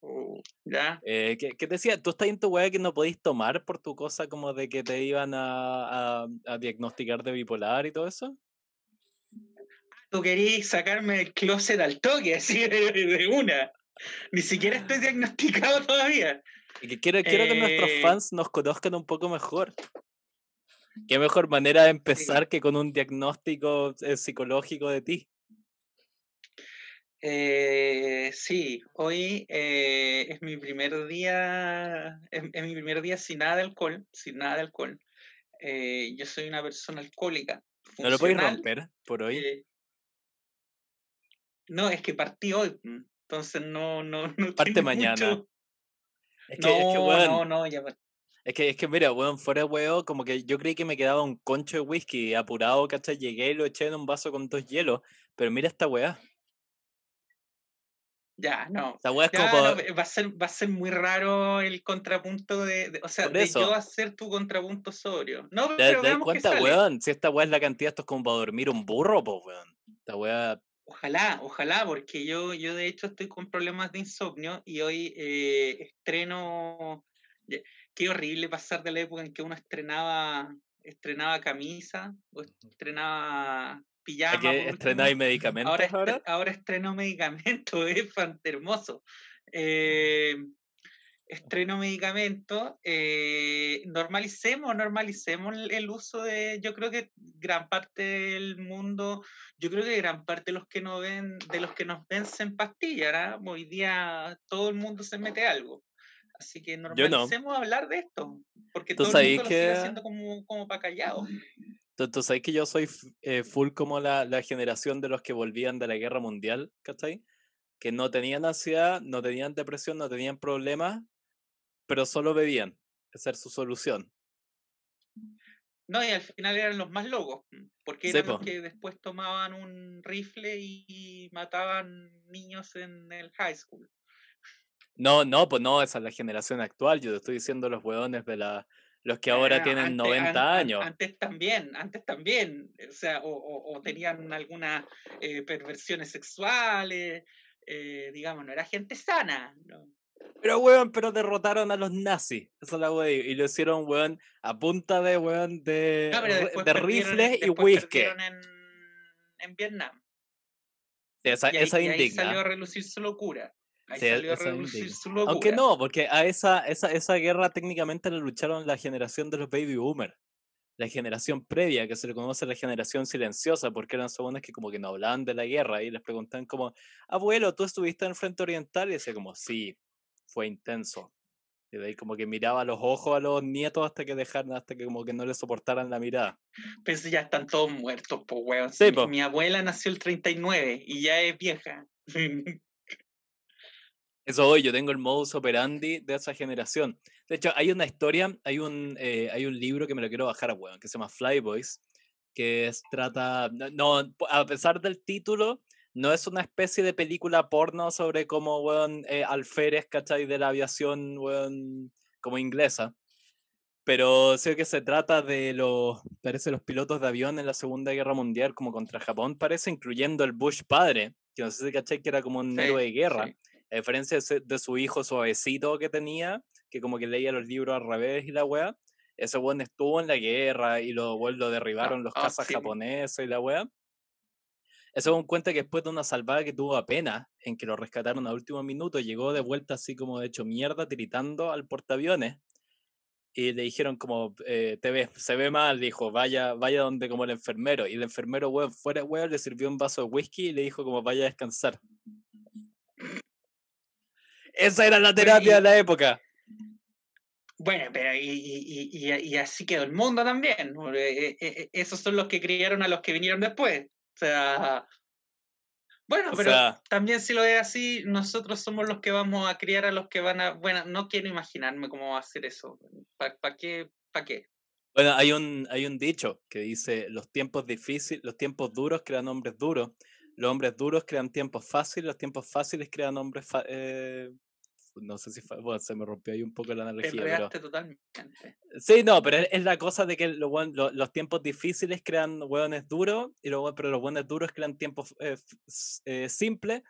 Oh, ¿Ya? Eh, ¿qué, qué te decía? ¿Tú estás en tu weá que no podéis tomar por tu cosa como de que te iban a, a, a diagnosticar de bipolar y todo eso? Tú querías sacarme del closet al toque, así de, de una. Ni siquiera estoy diagnosticado todavía. Y que quiero, quiero que nuestros Eh, fans nos conozcan un poco mejor. ¿Qué mejor manera de empezar que con un diagnóstico eh, psicológico de ti? Eh, sí, hoy eh, es mi primer día, es, es mi primer día sin nada de alcohol, sin nada de alcohol. Eh, yo soy una persona alcohólica, ¿No lo podéis romper por hoy? no, es que partí hoy, mm, entonces no, no, no Parte mañana. mucho- Es que, es que, No, weón, no, no, ya Es que, es que mira, weón, fuera de huevo, como que yo creí que me quedaba un concho de whisky apurado, ¿cachai? Llegué y lo eché en un vaso con dos hielos, pero mira esta weá. Ya, no. Weá es como Ya, no, va a ser, va a ser muy raro el contrapunto de, de- o sea, de yo hacer tu contrapunto sobrio. No, ¿Te, pero te das cuenta, sale. weón? Si esta weá es la cantidad, esto es como para dormir un burro, pues, weón. Esta weá. Ojalá, ojalá, porque yo, yo de hecho estoy con problemas de insomnio y hoy eh, estreno. Qué horrible pasar de la época en que uno estrenaba, estrenaba camisa o estrenaba ¿A pijama. qué estrenáis medicamentos Ahora, ahora? ahora estreno medicamentos, es fan- hermoso. Eh, estreno medicamentos, eh, normalicemos, normalicemos el, uso de, yo creo que gran parte del mundo, yo creo que gran parte de los que nos ven, de los que nos ven se empastillan, hoy día todo el mundo se mete algo. Así que no. normalicemos hablar de esto, porque ¿Tú todo el mundo lo sigue que- haciendo como, como para callado. Tú sabes que yo soy eh, full como la, la generación de los que volvían de la guerra mundial, ¿cachai? Que no tenían ansiedad, no tenían depresión, no tenían problemas, pero solo bebían. Esa era su solución. No, y al final eran los más locos, mm, porque eran los que después tomaban un rifle y mataban niños en el high school. No, no, pues no, esa es la generación actual. Yo te estoy diciendo los hueones de la, los que ahora Ah, tienen antes- 90 an- an- años. Antes también, antes también, o sea, o, o- o tenían algunas eh, perversiones sexuales, eh, digamos, no era gente sana. ¿no? Pero, weón, pero derrotaron a los nazis. Esa es la weón. Y lo hicieron, weón, a punta de, weón, de, No, rifles y whisky. En, en Vietnam. Esa, Y ahí, esa y ahí indigna. salió a relucir su locura. Ahí Sí, salió a indigna. su locura. Aunque no, porque a esa, esa, esa guerra técnicamente la lucharon la generación de los baby boomers. La generación previa, que se le conoce la generación silenciosa, porque eran segundos que como que no hablaban de la guerra y les preguntaban como, abuelo, ¿tú estuviste en el frente oriental? Y decía como, sí, fue intenso. Y de ahí como que miraba los ojos a los nietos hasta que dejaran, hasta que como que no les soportaran la mirada. Pero si ya están todos muertos, pues, weón. Sí, mi- po. Mi abuela nació el 39 y ya es vieja. Eso hoy, yo tengo el modus operandi de esa generación. De hecho, hay una historia, hay un, eh, hay un libro que me lo quiero bajar, weón, que se llama Flyboys, que es, trata, no, a pesar del título, no es una especie de película porno sobre cómo, weón, eh, alférez, ¿cachai? De la aviación, weón, como inglesa. Pero sé que se trata de los, parece, los pilotos de avión en la Segunda Guerra Mundial, como contra Japón, parece, incluyendo el Bush padre, que no sé si cachai que era como un Sí, héroe de guerra sí. A diferencia de, su hijo suavecito que tenía, que como que leía los libros al revés y la weá, ese weón estuvo en la guerra y lo, weón, lo derribaron los ah, cazas sí, japoneses y la weá. Ese weón cuenta que después de una salvada que tuvo apenas, en que lo rescataron a último minuto, llegó de vuelta así como de hecho mierda, tiritando al portaaviones. Y le dijeron como, eh, te ves, se ve mal, dijo, vaya, vaya donde como el enfermero. Y el enfermero, weón, fuera weón, le sirvió un vaso de whisky y le dijo como, vaya a descansar. Esa era la terapia de la época. Bueno, pero y, y- y- y- y así quedó el mundo también. Eh, eh, eh, esos son los que criaron a los que vinieron después. O sea. Bueno, O pero sea- también si lo es así, nosotros somos los que vamos a criar a los que van a. Bueno, no quiero imaginarme cómo va a ser eso. ¿Para qué? ¿Para qué? Bueno, hay un, hay un dicho que dice, los tiempos difíciles, los tiempos duros crean hombres duros, los hombres duros crean tiempos fáciles, los tiempos fáciles crean hombres... eh, no sé si... fa- Bueno, se me rompió ahí un poco la Te analogía, pero... enredaste totalmente. Sí, no, pero es, es la cosa de que lo lo- los tiempos difíciles crean hueones duros, y buen- pero los hueones duros crean tiempos eh, eh, simples,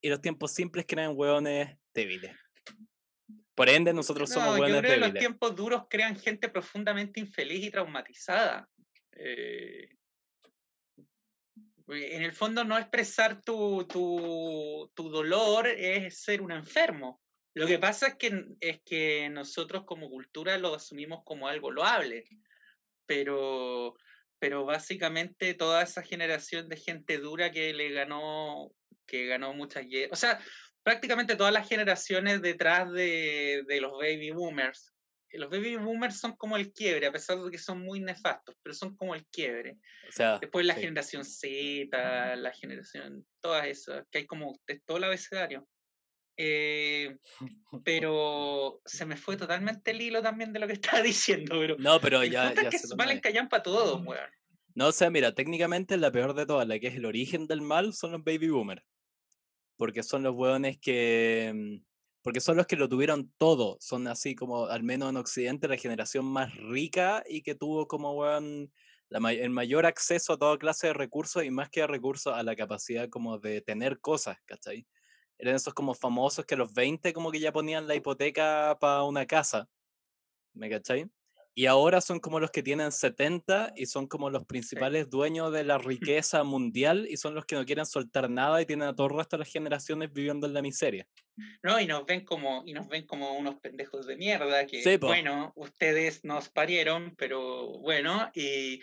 y los tiempos simples crean hueones débiles. Por ende, nosotros somos No, yo creo que los débiles. tiempos duros crean gente profundamente infeliz y traumatizada. Eh, en el fondo, no expresar tu, tu, tu dolor es ser un enfermo. Lo que pasa es que, es que nosotros como cultura lo asumimos como algo loable, pero, pero básicamente toda esa generación de gente dura que le ganó, que ganó muchas guerras, o sea, prácticamente todas las generaciones detrás de, de los baby boomers, los baby boomers son como el quiebre, a pesar de que son muy nefastos, pero son como el quiebre. O sea, Después la sí. generación Z, la generación, todas esas, que hay como de todo el abecedario. Eh, pero se me fue totalmente el hilo también de lo que estaba diciendo, pero No, pero ya, ya es que se valen callan para todos, weón. No, o sea, mira, técnicamente la peor de todas, la que es el origen del mal, son los baby boomers. Porque son los hueones que. Porque son los que lo tuvieron todo. Son así como, al menos en Occidente, la generación más rica y que tuvo como, weón, la may- el mayor acceso a toda clase de recursos y más que a recursos, a la capacidad como de tener cosas, ¿cachai? Eran esos como famosos que a los 20 como que ya ponían la hipoteca para una casa. ¿Me cachai? Y ahora son como los que tienen 70 y son como los principales dueños de la riqueza mundial y son los que no quieren soltar nada y tienen a todo el resto de las generaciones viviendo en la miseria. No, y nos ven como, y nos ven como unos pendejos de mierda, que Sí, bueno, ustedes nos parieron, pero bueno, y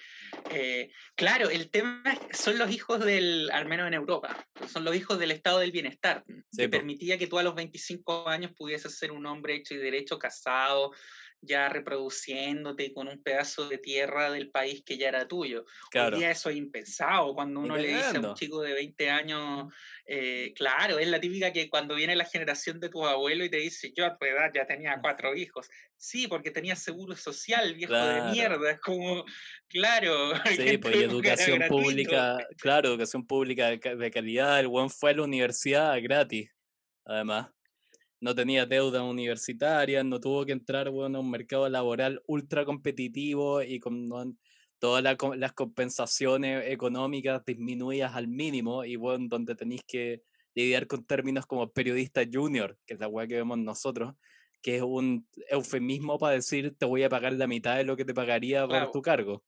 eh, claro, el tema son los hijos del, al menos en Europa, son los hijos del estado del bienestar, Sí, que po. permitía que tú a los 25 años pudieses ser un hombre hecho y derecho, casado, ya reproduciéndote con un pedazo de tierra del país que ya era tuyo. Claro. Hoy día eso es impensado. Cuando uno le dice a un chico de 20 años, eh, claro, es la típica que cuando viene la generación de tu abuelo y te dice, yo a tu edad ya tenía cuatro hijos. Sí, porque tenía seguro social, viejo Claro. de mierda. Es como, claro. Sí, pues educación pública, claro, educación pública de ca- de calidad. El buen fue a la universidad gratis, además. No tenía deuda universitaria, no tuvo que entrar bueno, a un mercado laboral ultra competitivo y con no- todas la las compensaciones económicas disminuidas al mínimo y bueno, donde tenéis que lidiar con términos como periodista junior, que es la weá que vemos nosotros, que es un eufemismo para decir te voy a pagar la mitad de lo que te pagaría por Claro. tu cargo.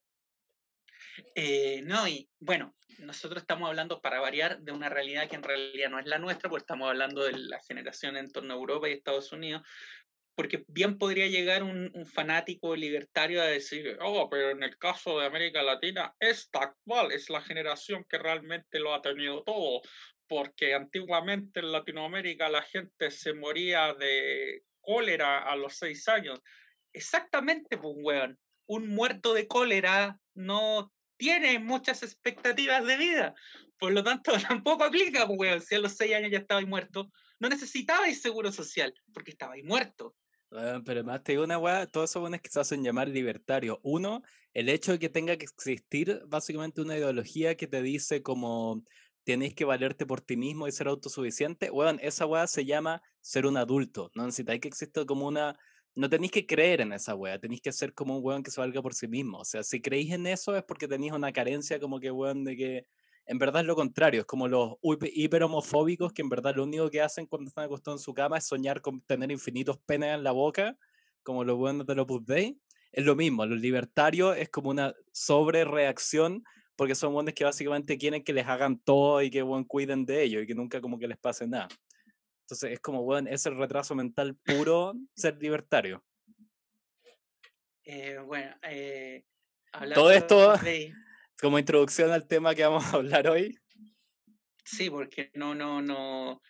Eh, no, y bueno, nosotros estamos hablando para variar de una realidad que en realidad no es la nuestra, porque estamos hablando de la generación en torno a Europa y Estados Unidos, porque bien podría llegar un, fanático libertario a decir, oh, pero en el caso de América Latina, esta actual es la generación que realmente lo ha tenido todo, porque antiguamente en Latinoamérica la gente se moría de cólera a los seis años. Exactamente, pues, weón. Un muerto de cólera no tiene muchas expectativas de vida. Por lo tanto, tampoco aplica, pues, weón. Si a los seis años ya estabais muerto, no necesitabais seguro social, porque estabais muerto. Weón, pero más te digo una weá, todos esos buenos que se hacen llamar libertarios. Uno, el hecho de que tenga que existir básicamente una ideología que te dice como tenéis que valerte por ti mismo y ser autosuficiente. Weón, esa weá se llama ser un adulto. No necesitáis que exista como una. No tenéis que creer en esa weá, tenéis que ser como un weón que se valga por sí mismo. O sea, si creéis en eso es porque tenéis una carencia como que weón de que. En verdad es lo contrario, es como los hiper- hiperhomofóbicos que en verdad lo único que hacen cuando están acostados en su cama es soñar con tener infinitos penes en la boca, como los buenos de los Dei. Es lo mismo, los libertarios es como una sobrereacción porque son buenos que básicamente quieren que les hagan todo y que bueno, cuiden de ellos y que nunca como que les pase nada. Entonces es como, bueno, es el retraso mental puro ser libertario. Eh, bueno, eh, Todo esto- de- Como introducción al tema que vamos a hablar hoy. Sí, porque no, no, no.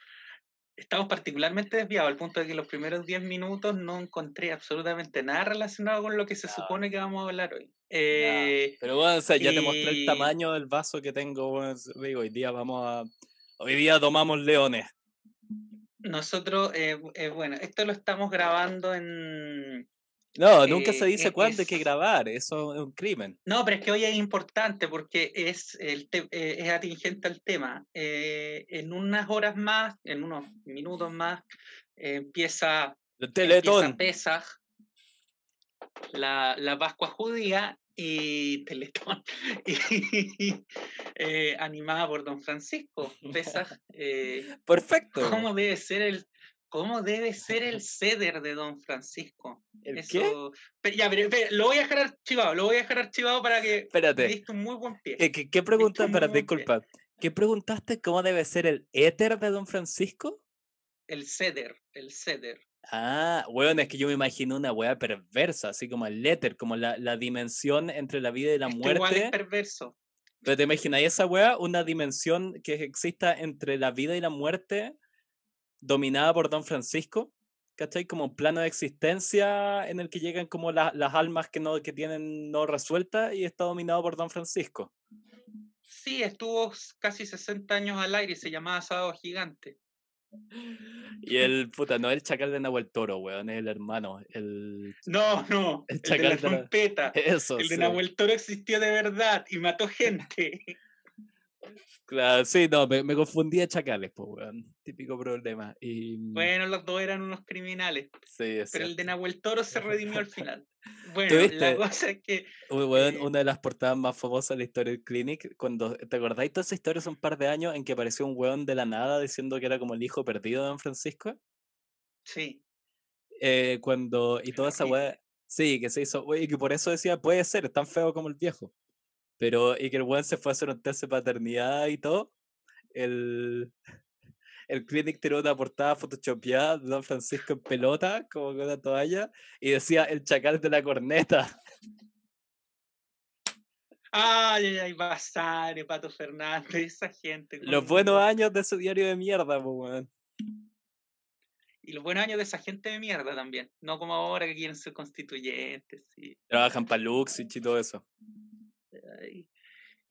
Estamos particularmente desviados al punto de que los primeros 10 minutos no encontré absolutamente nada relacionado con lo que se supone que vamos a hablar hoy. Eh, Pero bueno, o sea, ya te mostré el y- tamaño del vaso que tengo. bueno, es- digo, hoy día vamos a. Hoy día tomamos leones. Nosotros, eh, eh, bueno, esto lo estamos grabando en. No, nunca se Eh, dice e- cuándo hay que grabar. Eso es un crimen. No, pero es que hoy es importante porque es, el eh, es atingente al tema. Eh, en unas horas más, en unos minutos más, empieza El empieza teletón. Pesaj, la, la Pascua judía y Teletón, y, eh, animada por Don Francisco. Pesaj, eh, Perfecto. ¿cómo debe ser el ¿Cómo debe ser el ceder de Don Francisco? ¿El Eso... Ya, pero, lo voy a dejar archivado, lo voy a dejar archivado para que Espérate. un muy buen pie. ¿Qué, qué, qué pregunta? pie. disculpa. ¿Qué preguntaste? ¿Cómo debe ser el éter de Don Francisco? El ceder, el ceder. Ah, weón, es que yo me imagino una weá perversa, así como el éter, como la, la dimensión entre la vida y la Esto igual es muerte. perverso. Pero te imaginas esa weá, una dimensión que exista entre la vida y la muerte, dominada por Don Francisco, ¿cachai? Como un plano de existencia en el que llegan como la- las almas que no que tienen no resueltas y está dominado por Don Francisco. Sí, estuvo casi 60 años al aire y se llamaba Sábado Gigante. Y el puta, no el chacal de Nahuel Toro, weón, es el hermano. El... No, no, El el, de la chacal de la- trompeta. Eso, El de sí. Nahuel Toro existió de verdad y mató gente. Claro, sí, no, me, me confundí de chacales, pues, weón. Típico problema. Y, mm, Bueno, los dos eran unos criminales, sí, pero el de. Nahuel Toro se redimió al final. Bueno, la cosa es que weón, eh, una de las portadas más famosas de la historia del Clinic, cuando, ¿te acordáis toda esa historia hace un par de años en que apareció un weón de la nada diciendo que era como el hijo perdido de Don Francisco? sí, Eh, cuando, y toda esa weá, sí, que se hizo, y que por eso decía, puede ser, es tan feo como el viejo. Pero, y que el weón se fue a hacer un test de paternidad y todo, el, el Clinic tiró una portada photoshopeada de Don Francisco en pelota, como con una toalla, y decía, el chacal de la corneta. Ay, ay, ay, Basare, Pato Fernández, esa gente. Los buenos años de ese diario de mierda, pues, weón. Y los buenos años de esa gente de mierda también. No como ahora que quieren ser constituyentes. Trabajan para Luxich y todo eso.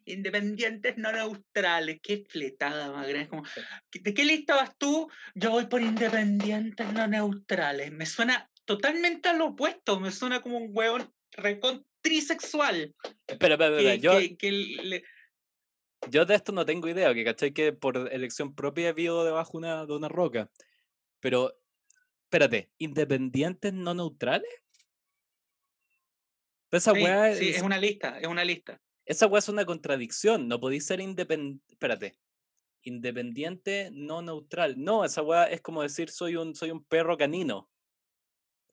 Independientes no neutrales. Qué fletada más grande. Como, ¿De qué lista vas tú? Yo voy por independientes no neutrales. Me suena totalmente al opuesto. Me suena como un hueón recontrisexual. Espera, espera, espera. Que, Yo, que- que le- yo de esto no tengo idea, que cachai que por elección propia vivo debajo una, de una roca. Pero, espérate, ¿independientes no neutrales? Esa sí, weá sí, es, es una lista, es una lista. esa weá es una contradicción. No podéis ser independiente. Espérate. Independiente no neutral. No, esa weá es como decir soy un, soy un perro canino.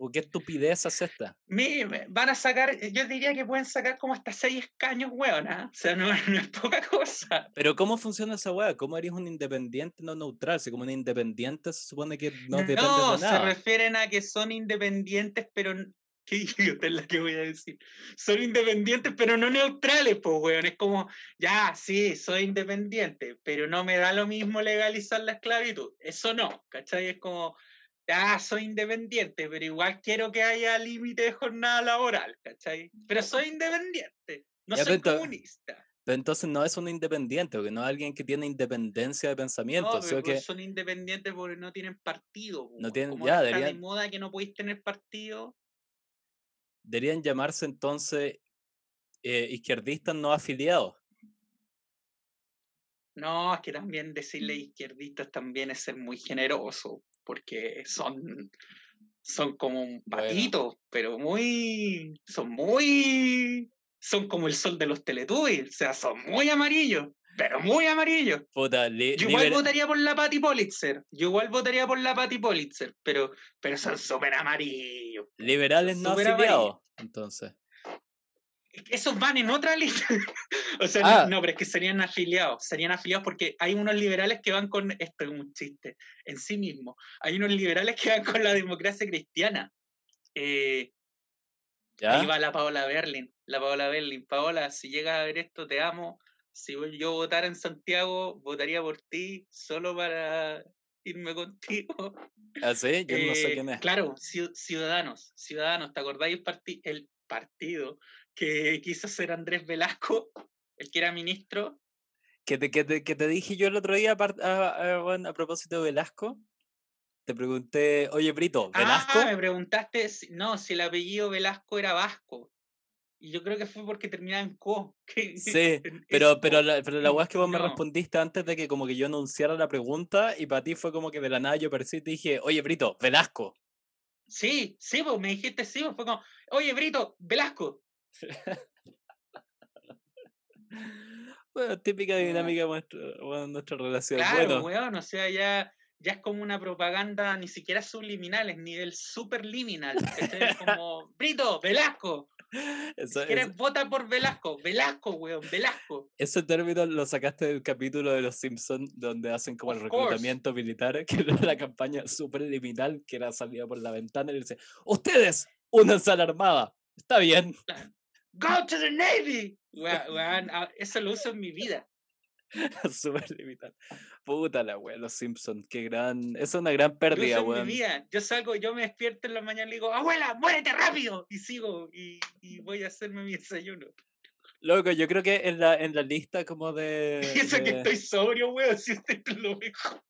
¿O qué estupidez es esta? Me, me- van a sacar, eh, yo diría que pueden sacar como hasta seis escaños, weón, ¿ah? O sea, no, no es poca cosa. Pero ¿cómo funciona esa weá? ¿Cómo eres un independiente no neutral? Si como un independiente se supone que no depende No, de se nada. refieren a que son independientes, pero. Qué idiota es la que voy a decir. Son independientes, pero no neutrales, pues, weón. Es como, ya, sí, soy independiente, pero no me da lo mismo legalizar la esclavitud. Eso no, ¿cachai? Es como, ya, soy independiente, pero igual quiero que haya límite de jornada laboral, ¿cachai? Pero soy independiente, no Ya, soy pero comunista. Pero entonces no es un independiente, porque no es alguien que tiene independencia de pensamiento. No, pero que son independientes porque no tienen partido. No tienen- Como ya, está de deberían- moda que no podéis tener partido. Deberían llamarse entonces eh, izquierdistas no afiliados. No, es que también decirle izquierdistas también es ser muy generoso, porque son, son como un Bueno. patito, pero muy, son muy, son como el sol de los Teletubbies, o sea, son muy amarillos, pero muy amarillos. Puta, li- Yo igual votaría por la Patty Politzer, yo igual votaría por la Patty Politzer, pero, pero son súper amarillos. liberales no amarillo. afiliados. Entonces, esos van en otra lista. o sea, Ah. no, no, pero es que serían afiliados. Serían afiliados porque hay unos liberales que van con. Esto es un chiste en sí mismo. Hay unos liberales que van con la democracia cristiana. Eh, ¿ya? ahí va la Paola Berlin. La Paola Berlin. Paola, si llegas a ver esto, te amo. Si yo votara en Santiago, votaría por ti solo para irme contigo. ¿Ah, sí? Yo no sé Eh, quién es. Claro, Ciu- Ciudadanos, Ciudadanos, ¿te acordáis el, parti- el partido que quiso ser Andrés Velasco, el que era ministro? Que te, que, te, que te dije yo el otro día apart- a, a- bueno, a propósito de Velasco. Te pregunté, oye, Brito, ¿Velasco? Ah, me preguntaste, no, si el apellido Velasco era vasco. Y yo creo que fue porque terminaba en co. que- Sí, pero, pero, la, pero la weá es que vos me respondiste antes de que como que yo anunciara la pregunta y para ti fue como que de la nada yo aparecí y te dije, oye, Brito, Velasco. Sí, sí, pues me dijiste sí, pues fue como, oye, Brito, Velasco. Bueno, típica dinámica de nuestra, nuestra relación. Claro, bueno, weón, o sea, ya, ya es como una propaganda ni siquiera subliminal, es nivel superliminal. Es como, Brito, Velasco. Eso, ¿Quieres vota por Velasco? Velasco, weón, Velasco. Ese término lo sacaste del capítulo de Los Simpsons, donde hacen como el reclutamiento militar, que era la campaña superliminal, que era salida por la ventana y dice, ustedes, únanse a la armada. Está bien. Go to the Navy. Weón, ah, eso lo uso en mi vida. Súper limitado. Puta la wea, los Simpsons, qué gran. Es una gran pérdida, weón. Yo salgo, yo me despierto en la mañana y digo, abuela, muérete rápido. Y sigo y, y voy a hacerme mi desayuno. Loco, yo creo que en la, en la lista como de. Eso que estoy sobrio, weón, si usted lo mejor.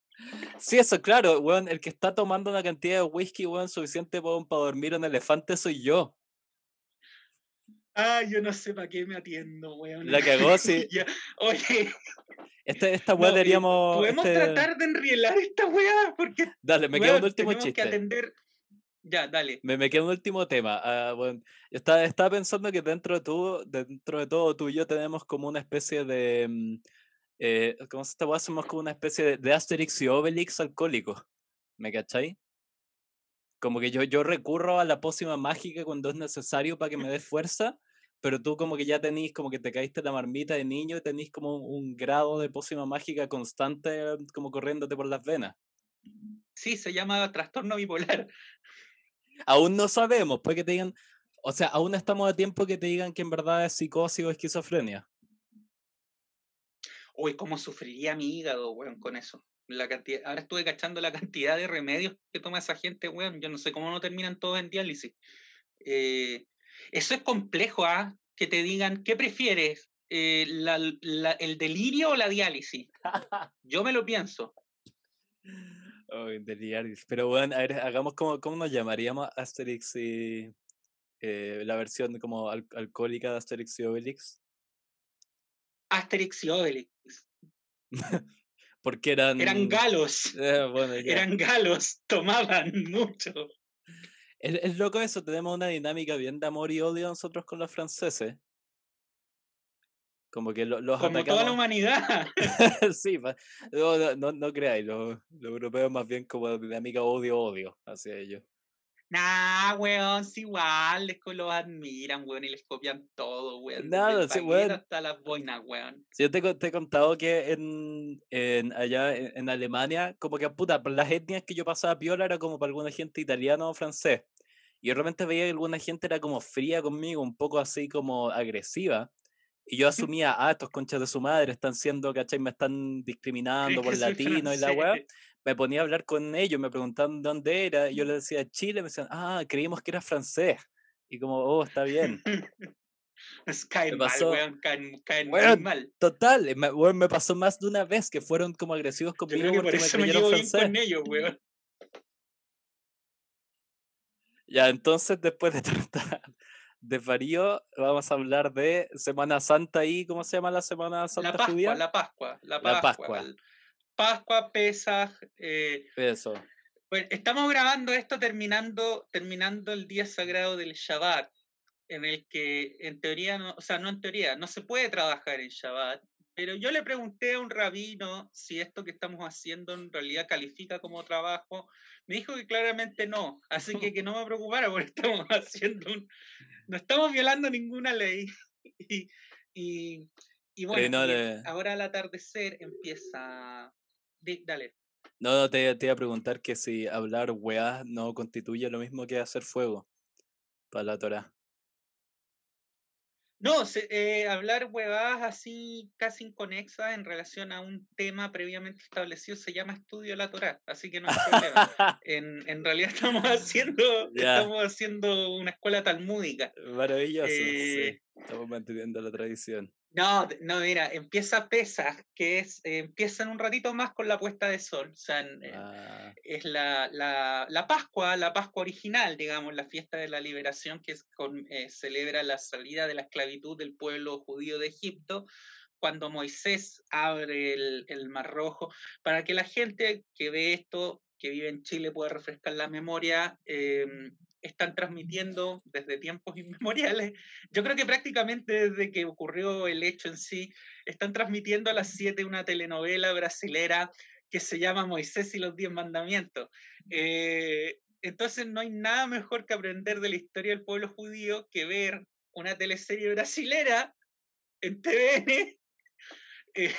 Sí, eso, claro, weón. El que está tomando una cantidad de whisky, weón, suficiente para dormir en elefante soy yo. Ah, yo no sé para qué me atiendo, weón. La cagó, sí. Oye. Este, esta weá deberíamos. Podemos este tratar de enrielar esta weá, porque. Dale, me queda un último chiste. que atender. Ya, dale. Me, me queda un último tema. Uh, bueno, estaba, estaba, pensando que dentro de, tú, dentro de todo tú y yo tenemos como una especie de. Mm, eh, ¿Cómo se llama? Hacemos como una especie de, de Asterix y Obelix alcohólico. ¿Me cachai? Como que yo, yo recurro a la pócima mágica cuando es necesario para que me dé fuerza, pero tú como que ya tenés, como que te caíste la marmita de niño y tenés como un, grado de pócima mágica constante como corriéndote por las venas. Sí, se llama trastorno bipolar. Aún no sabemos, puede que te digan, o sea, aún estamos a tiempo que te digan que en verdad es psicosis o esquizofrenia. Uy, cómo sufriría mi hígado, weón, con eso la cantidad, ahora estuve cachando la cantidad de remedios que toma esa gente, weón. Yo no sé cómo no terminan todos en diálisis. Eh, eso es complejo, ¿ah? Que te digan, ¿qué prefieres? Eh, ¿El delirio o la diálisis? Yo me lo pienso. Oh, diálisis. Pero bueno, a ver, hagamos como, ¿cómo nos llamaríamos Asterix y eh, la versión como alcohólica de Asterix y Obelix? Asterix y Obelix. porque eran... Eran galos. Eh, eran galos, tomaban mucho. Es, loco eso, tenemos una dinámica bien de amor y odio nosotros con los franceses. Como que los Como toda la humanidad. sí, no, no, no creáis, los, los europeos más bien como dinámica odio-odio hacia ellos. Nah, weón, es igual, es que los admiran, weón, y les copian todo, weón. Nada, sí, weón. Hasta las boinas, weón. Sí, yo te, te, he contado que en, en allá en, Alemania, como que, puta, las etnias que yo pasaba piola era como para alguna gente italiano o francés. Y yo realmente veía que alguna gente era como fría conmigo, un poco así como agresiva. Y yo asumía, ah, estos conchas de su madre están siendo, ¿cachai? Me están discriminando por latino y la weá me ponía a hablar con ellos, me preguntaban dónde era, y yo les decía Chile, me decían, ah, creímos que era francés. Y como, oh, está bien. Caen mal, weón, caen, mal. Total, me, me, pasó más de una vez que fueron como agresivos conmigo yo creo que por eso me, francés. bien con ellos, weón. Ya, entonces después de tratar de Farío, vamos a hablar de Semana Santa y ¿cómo se llama la Semana Santa la Pascua, judía? La Pascua, la Pascua. La Pascua. Pascua, Pesaj. Eh, Eso. Bueno, estamos grabando esto terminando, terminando el día sagrado del Shabbat, en el que en teoría, no, o sea, no en teoría, no se puede trabajar en Shabbat, pero yo le pregunté a un rabino si esto que estamos haciendo en realidad califica como trabajo. Me dijo que claramente no, así que que no me preocupara porque estamos haciendo un... No estamos violando ninguna ley. y, y, y bueno, ahora al atardecer empieza dale. No, no te, te, iba a preguntar que si hablar weá no constituye lo mismo que hacer fuego para la Torah. No, eh, hablar huevadas así casi inconexas en relación a un tema previamente establecido se llama estudio de la Torah, así que no hay problema. en, en, realidad estamos haciendo, estamos haciendo una escuela talmúdica. Maravilloso, sí. Eh, estamos manteniendo la tradición. No, no, mira, empieza Pesach, que es, eh, empieza en un ratito más con la puesta de sol. O sea, eh, ah. es la, la, la, Pascua, la Pascua original, digamos, la fiesta de la liberación que es con, eh, celebra la salida de la esclavitud del pueblo judío de Egipto, cuando Moisés abre el, el Mar Rojo, para que la gente que ve esto, que vive en Chile, pueda refrescar la memoria. Están transmitiendo desde tiempos inmemoriales. Yo creo que prácticamente desde que ocurrió el hecho en sí, están transmitiendo a las 7 una telenovela brasilera que se llama Moisés y los Diez Mandamientos. Eh, entonces no hay nada mejor que aprender de la historia del pueblo judío que ver una teleserie brasilera en TVN eh,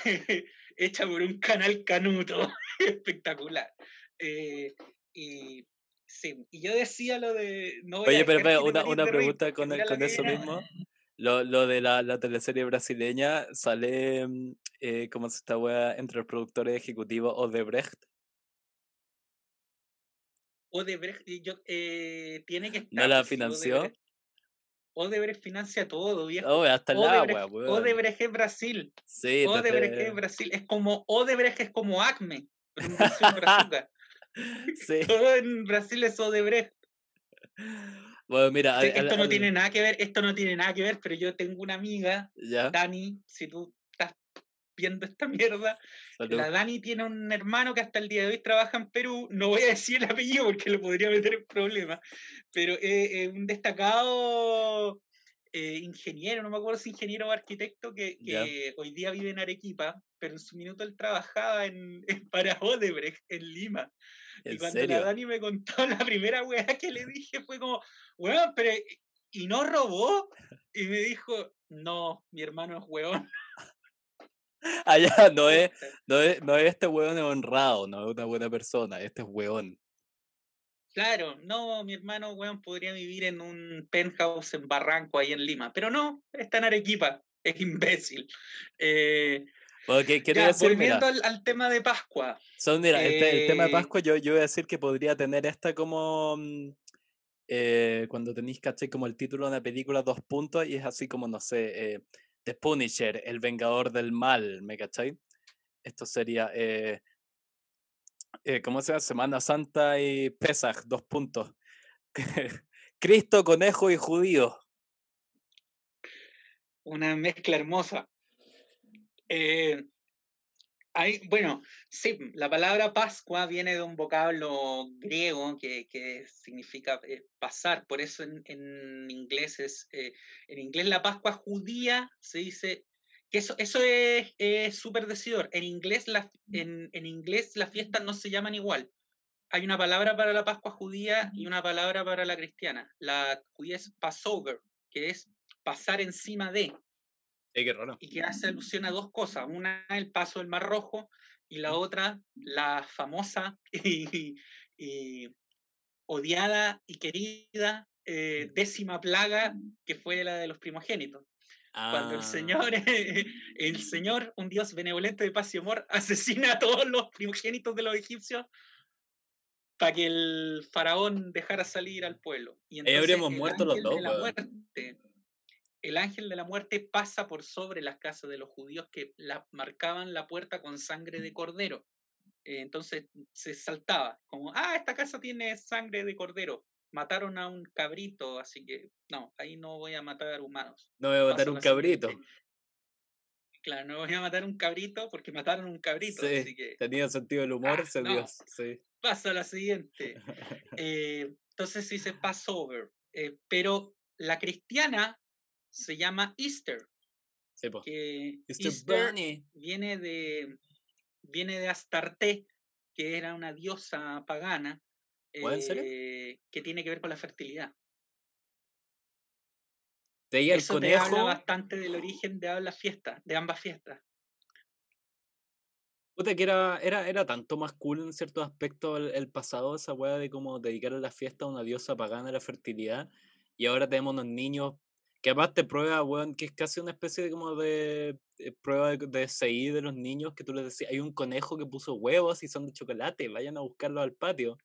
hecha por un canal canuto espectacular. Eh, y sí, y yo decía lo de... No Oye, pero, una, una pregunta con, con eso mismo. Lo, lo, de la, la, teleserie brasileña sale, mm, eh, ¿cómo se está wea? Entre los productores ejecutivos Odebrecht. Odebrecht, yo, eh, tiene que estar. ¿No la financió? Odebrecht, financia todo, viejo. Oh, hasta Odebrecht, Odebrecht es Brasil. Sí, Odebrecht es Brasil. Es como Odebrecht es como Acme. sí. Todo en Brasil es Odebrecht. Bueno, mira, esto no tiene nada que ver, esto no tiene nada que ver, pero yo tengo una amiga, Dani, si tú estás viendo esta mierda, la Dani tiene un hermano que hasta el día de hoy trabaja en Perú, no voy a decir el apellido porque lo podría meter en problemas, pero es un destacado eh, ingeniero, no me acuerdo si ingeniero o arquitecto, que, hoy día vive en Arequipa, pero en su minuto él trabajaba en, en para Odebrecht, en Lima. Y cuando la Dani me contó la primera weá que le dije fue como, weón, pero ¿y no robó? Y me dijo, no, mi hermano es weón. Allá no es, no es, no es este weón honrado, no es una buena persona, este es weón. Claro, no, mi hermano, weón, podría vivir en un penthouse en Barranco, ahí en Lima, pero no, está en Arequipa, es imbécil. Eh, volviendo al, tema de Pascua. Son, mira, el, tema de eh Pascua, yo, yo voy a decir que podría tener esta como. Mm, eh, cuando tenéis, caché, como el título de una película, dos puntos, y es así como, no sé, eh, The Punisher, el vengador del mal, ¿me cachai? Esto sería. ¿Cómo se llama? Semana Santa y Pesach, dos puntos. Cristo, conejo y judío. Una mezcla hermosa. Eh, hay, bueno, sí, la palabra Pascua viene de un vocablo griego que, que significa eh, pasar, por eso en, en inglés es, eh, en inglés la Pascua judía se dice, que eso, eso es súper decidor, en inglés, la, en, en inglés las fiestas no se llaman igual, hay una palabra para la Pascua judía y una palabra para la cristiana, la judía es Passover, que es pasar encima de, y que hace alusión a dos cosas. Una, el paso del Mar Rojo, y la otra, la famosa y, odiada y querida eh, décima plaga, que fue la de los primogénitos. Cuando el ah. Señor, el Señor, un Dios benevolente de paz y amor, asesina a todos los primogénitos de los egipcios para que el faraón dejara salir al pueblo. Y entonces, habríamos muerto los dos el ángel de la muerte pasa por sobre las casas de los judíos que la, marcaban la puerta con sangre de cordero. Eh, entonces se saltaba, como, ah, esta casa tiene sangre de cordero. Mataron a un cabrito, así que no, ahí no voy a matar humanos. No voy a matar un cabrito. Claro, no voy a matar un cabrito porque mataron un cabrito. Sí, tenía sentido el humor, ah, Dios. Sí. Pasa a la siguiente. Eh, entonces dice Passover. Eh, pero la cristiana se llama Easter. que Easter, viene de viene de Astarte, que era una diosa pagana eh, que tiene que ver con la fertilidad. De ahí el Eso conejo. habla bastante del origen de ambas fiestas, de ambas fiestas. Puta, que era, era, era tanto más cool en ciertos aspectos el, el pasado, esa weá de como dedicar a la fiesta a una diosa pagana de la fertilidad. Y ahora tenemos unos niños que además te prueba, weón, que es casi una especie de como de, eh, prueba de, de, CI de los niños que tú les decías, hay un conejo que puso huevos y son de chocolate, vayan a buscarlo al patio.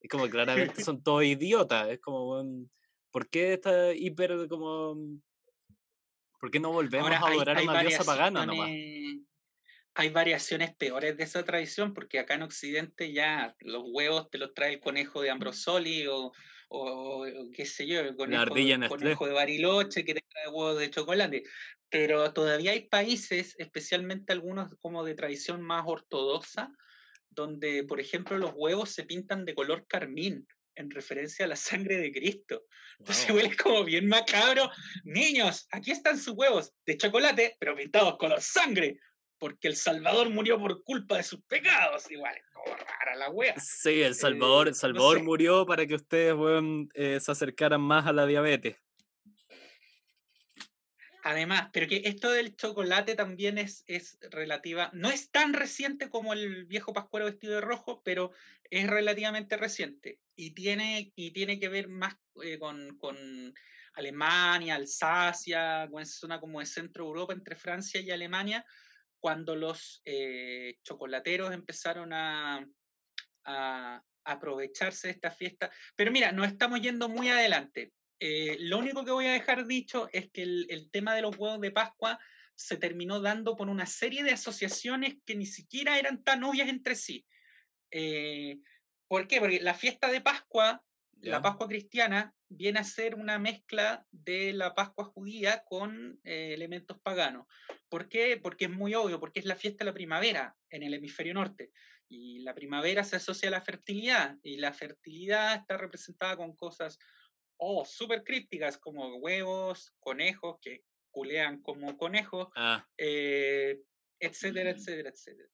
Es como claramente son todos idiotas, es como, weón, ¿por qué está hiper como... ¿Por qué no volvemos a adorar a una diosa pagana nomás? Hay variaciones peores de esa tradición, porque acá en Occidente ya los huevos te los trae el conejo de Ambrosoli o o, qué sé yo, el conejo, conejo de Bariloche que te trae huevos de chocolate. Pero todavía hay países, especialmente algunos como de tradición más ortodoxa, donde, por ejemplo, los huevos se pintan de color carmín en referencia a la sangre de Cristo. Entonces huele como bien macabro. Niños, aquí están sus huevos de chocolate, pero pintados color sangre. Porque El Salvador murió por culpa de sus pecados. Igual, es como rara la wea. Sí, El Salvador, Eh, el Salvador sé. murió para que ustedes weón, eh, se acercaran más a la diabetes. Además, pero que esto del chocolate también es, es relativa, no es tan reciente como el viejo pascuero vestido de rojo, pero es relativamente reciente y tiene, y tiene que ver más eh, con, con Alemania, Alsacia, con esa zona como de centro Europa entre Francia y Alemania, cuando los eh, chocolateros empezaron a, aprovecharse de esta fiesta. Pero mira, nos estamos yendo muy adelante. Eh, lo único que voy a dejar dicho es que el, el, tema de los huevos de Pascua se terminó dando por una serie de asociaciones que ni siquiera eran tan obvias entre sí. Eh, ¿Por qué? Porque la fiesta de Pascua, ¿Ya? la Pascua cristiana, viene a ser una mezcla de la Pascua judía con eh, elementos paganos. ¿Por qué? Porque es muy obvio, porque es la fiesta de la primavera en el hemisferio norte. Y la primavera se asocia a la fertilidad, y la fertilidad está representada con cosas oh, súper crípticas como huevos, conejos que culean como conejos, ah. eh, etcétera, etcétera, etcétera.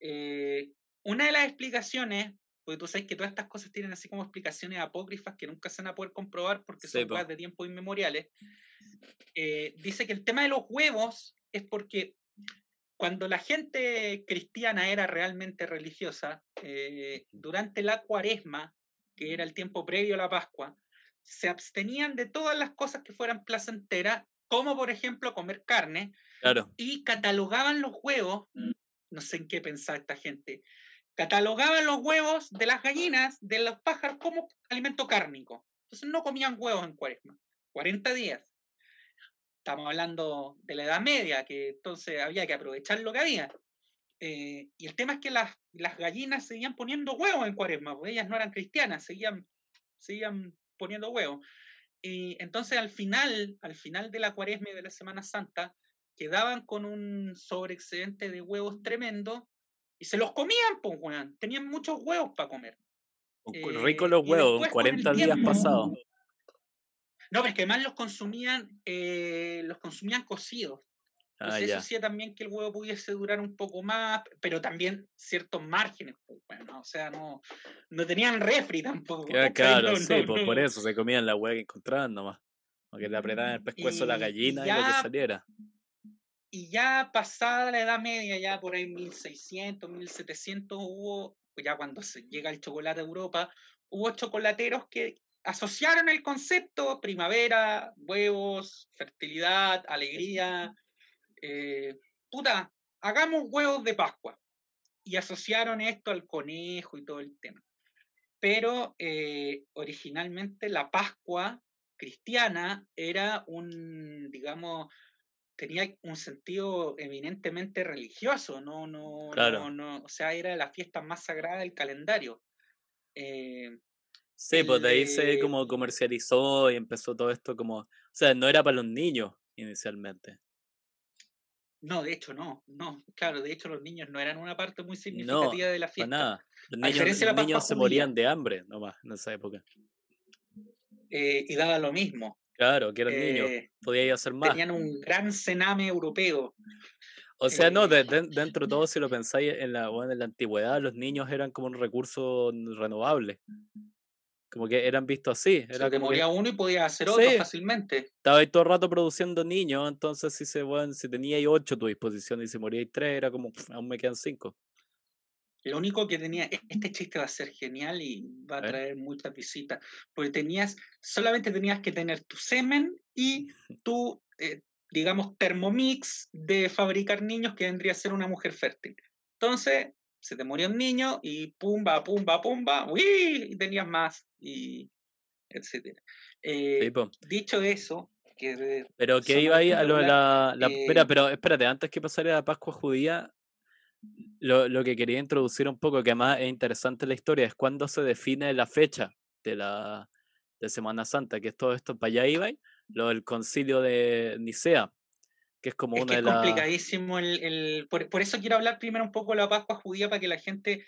Eh, una de las explicaciones, porque tú sabes que todas estas cosas tienen así como explicaciones apócrifas que nunca se van a poder comprobar porque Sí, son po. cosas de tiempos inmemoriales, eh, dice que el tema de los huevos es porque cuando la gente cristiana era realmente religiosa, eh, durante la cuaresma, que era el tiempo previo a la Pascua, se abstenían de todas las cosas que fueran placenteras, como por ejemplo comer carne, Claro. y catalogaban los huevos, no sé en qué pensaba esta gente, catalogaban los huevos de las gallinas, de los pájaros, como alimento cárnico. Entonces no comían huevos en cuaresma, 40 días. Estamos hablando de la Edad Media, que entonces había que aprovechar lo que había. Eh, y el tema es que las, las gallinas seguían poniendo huevos en cuaresma, porque ellas no eran cristianas, seguían, seguían poniendo huevos. Y entonces al final, al final de la cuaresma y de la Semana Santa, quedaban con un sobreexcedente de huevos tremendo y se los comían, pues, weón. Tenían muchos huevos para comer. Eh, Rico los huevos, después, con el 40 días pasados. No, pero es que además los consumían, eh, los consumían cocidos. Ah, Entonces ya. eso hacía también que el huevo pudiese durar un poco más, pero también ciertos márgenes. pues, bueno, o sea, no, no tenían refri tampoco. Ya, ¿cachai? claro, No, sí, no, pues no. por eso se comían la hueá que encontraban nomás. Porque le apretaban el pescuezo a la y gallina y, lo que saliera. Y ya pasada la Edad Media, ya por ahí 1600, 1700, hubo, pues ya cuando se llega el chocolate a Europa, hubo chocolateros que asociaron el concepto primavera, huevos, fertilidad, alegría. eh, puta, hagamos huevos de Pascua. Y asociaron esto al conejo y todo el tema. Pero eh, originalmente la Pascua cristiana era un, digamos, tenía un sentido eminentemente religioso, no, no, Claro. no, no, o sea, era la fiesta más sagrada del calendario. Eh, Sí, pues de ahí se como comercializó y empezó todo esto como... O sea, no era para los niños inicialmente. no, de hecho no, no, claro, de hecho los niños no eran una parte muy No, significativa de la fiesta. nada. Los niños, los se judía. morían de hambre nomás en esa época. eh, y daba lo mismo. Claro, que eran niños. Eh, Podía hacer más. tenían un gran cename europeo. O sea, no, eh, de- de- dentro de todo, si lo pensáis, en la, bueno, en la antigüedad los niños eran como un recurso renovable. Como que eran vistos así. Se Era te como que moría uno y podías hacer otro Sí. fácilmente. estaba ahí todo el rato produciendo niños, entonces si se bueno, si teníais ocho a tu disposición y si moríais tres, era como, "Pf, aún me quedan cinco. Lo único que tenía, e- este chiste va a ser genial y va a traer muchas visitas, porque tenías, solamente tenías que tener tu semen y tu, eh, digamos, termomix de fabricar niños que vendría a ser una mujer fértil. Entonces, se te murió un niño y pumba, pumba, pumba, ¡uy! y tenías más, y etcétera. Eh, dicho eso, que Pero que iba ahí a lo de la, la- Espera, pero espérate, antes que pasara a la Pascua judía, lo, lo que quería introducir un poco, que además es interesante la historia, es cuándo se define la fecha de la de Semana Santa, que es todo esto, para allá iba, lo del concilio de Nicea, que es como Es una que es complicadísimo el, el- por, por eso quiero hablar primero un poco de la Pascua judía para que la gente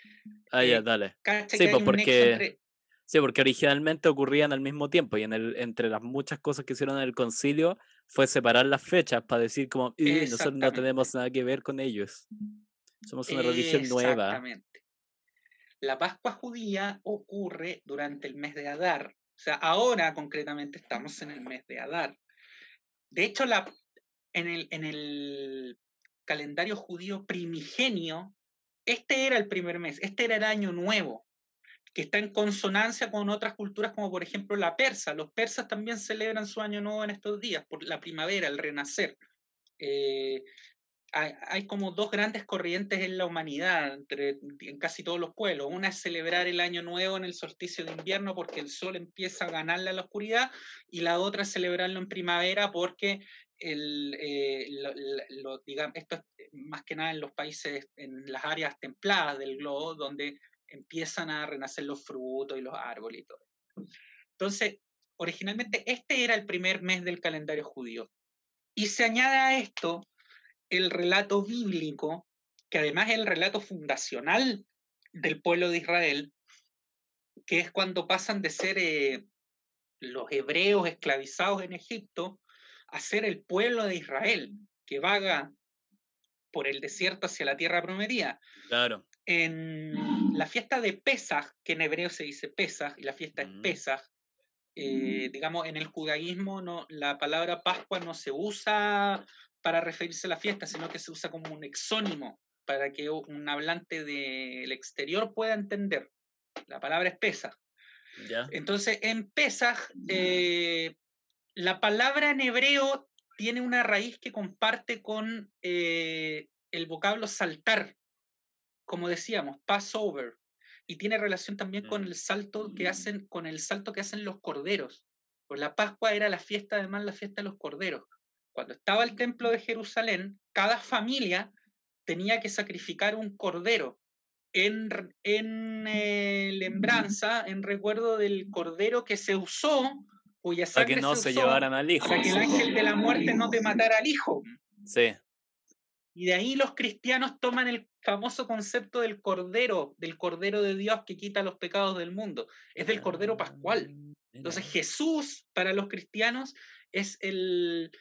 Ah, ya, eh, dale. Sí, pues porque- entre- Sí, porque originalmente ocurrían al mismo tiempo y en el, entre las muchas cosas que hicieron en el concilio fue separar las fechas para decir como, nosotros no tenemos nada que ver con ellos. Somos una religión nueva. Exactamente. La Pascua judía ocurre durante el mes de Adar. O sea, ahora concretamente estamos en el mes de Adar. De hecho, la, en, el, en el calendario judío primigenio, este era el primer mes, este era el año nuevo, que está en consonancia con otras culturas como por ejemplo la persa. Los persas también celebran su año nuevo en estos días, por la primavera, el renacer. Eh, hay, como dos grandes corrientes en la humanidad, entre, en casi todos los pueblos. Una es celebrar el año nuevo en el solsticio de invierno porque el sol empieza a ganarle a la oscuridad, y la otra es celebrarlo en primavera porque el, eh, lo, digamos, esto es más que nada en los países, en las áreas templadas del globo, donde empiezan a renacer los frutos y los árboles y todo. Entonces, originalmente este era el primer mes del calendario judío. Y se añade a esto el relato bíblico, que además es el relato fundacional del pueblo de Israel, que es cuando pasan de ser eh, los hebreos esclavizados en Egipto a ser el pueblo de Israel, que vaga por el desierto hacia la tierra prometida. Claro. En la fiesta de Pesach, que en hebreo se dice Pesach, y la fiesta es mm. Pesach, eh, digamos, en el judaísmo no, la palabra Pascua no se usa para referirse a la fiesta, sino que se usa como un exónimo para que un hablante del exterior pueda entender. La palabra es Pesach. Entonces, en Pesach, eh, la palabra en hebreo tiene una raíz que comparte con eh, el vocablo saltar, como decíamos, Passover, y tiene relación también con mm. el salto que hacen, con el salto que hacen los corderos. Pues la Pascua era la fiesta, además la fiesta de los corderos. Cuando estaba el templo de Jerusalén, cada familia tenía que sacrificar un cordero en, en eh, lembranza, en recuerdo del cordero que se usó, cuya para que no se, llevaran al hijo. Para que el ángel de la muerte no te matara al hijo. Sí. Y de ahí los cristianos toman el famoso concepto del cordero, del cordero de Dios que quita los pecados del mundo. Es del cordero pascual. Ah, Entonces Jesús para los cristianos es el,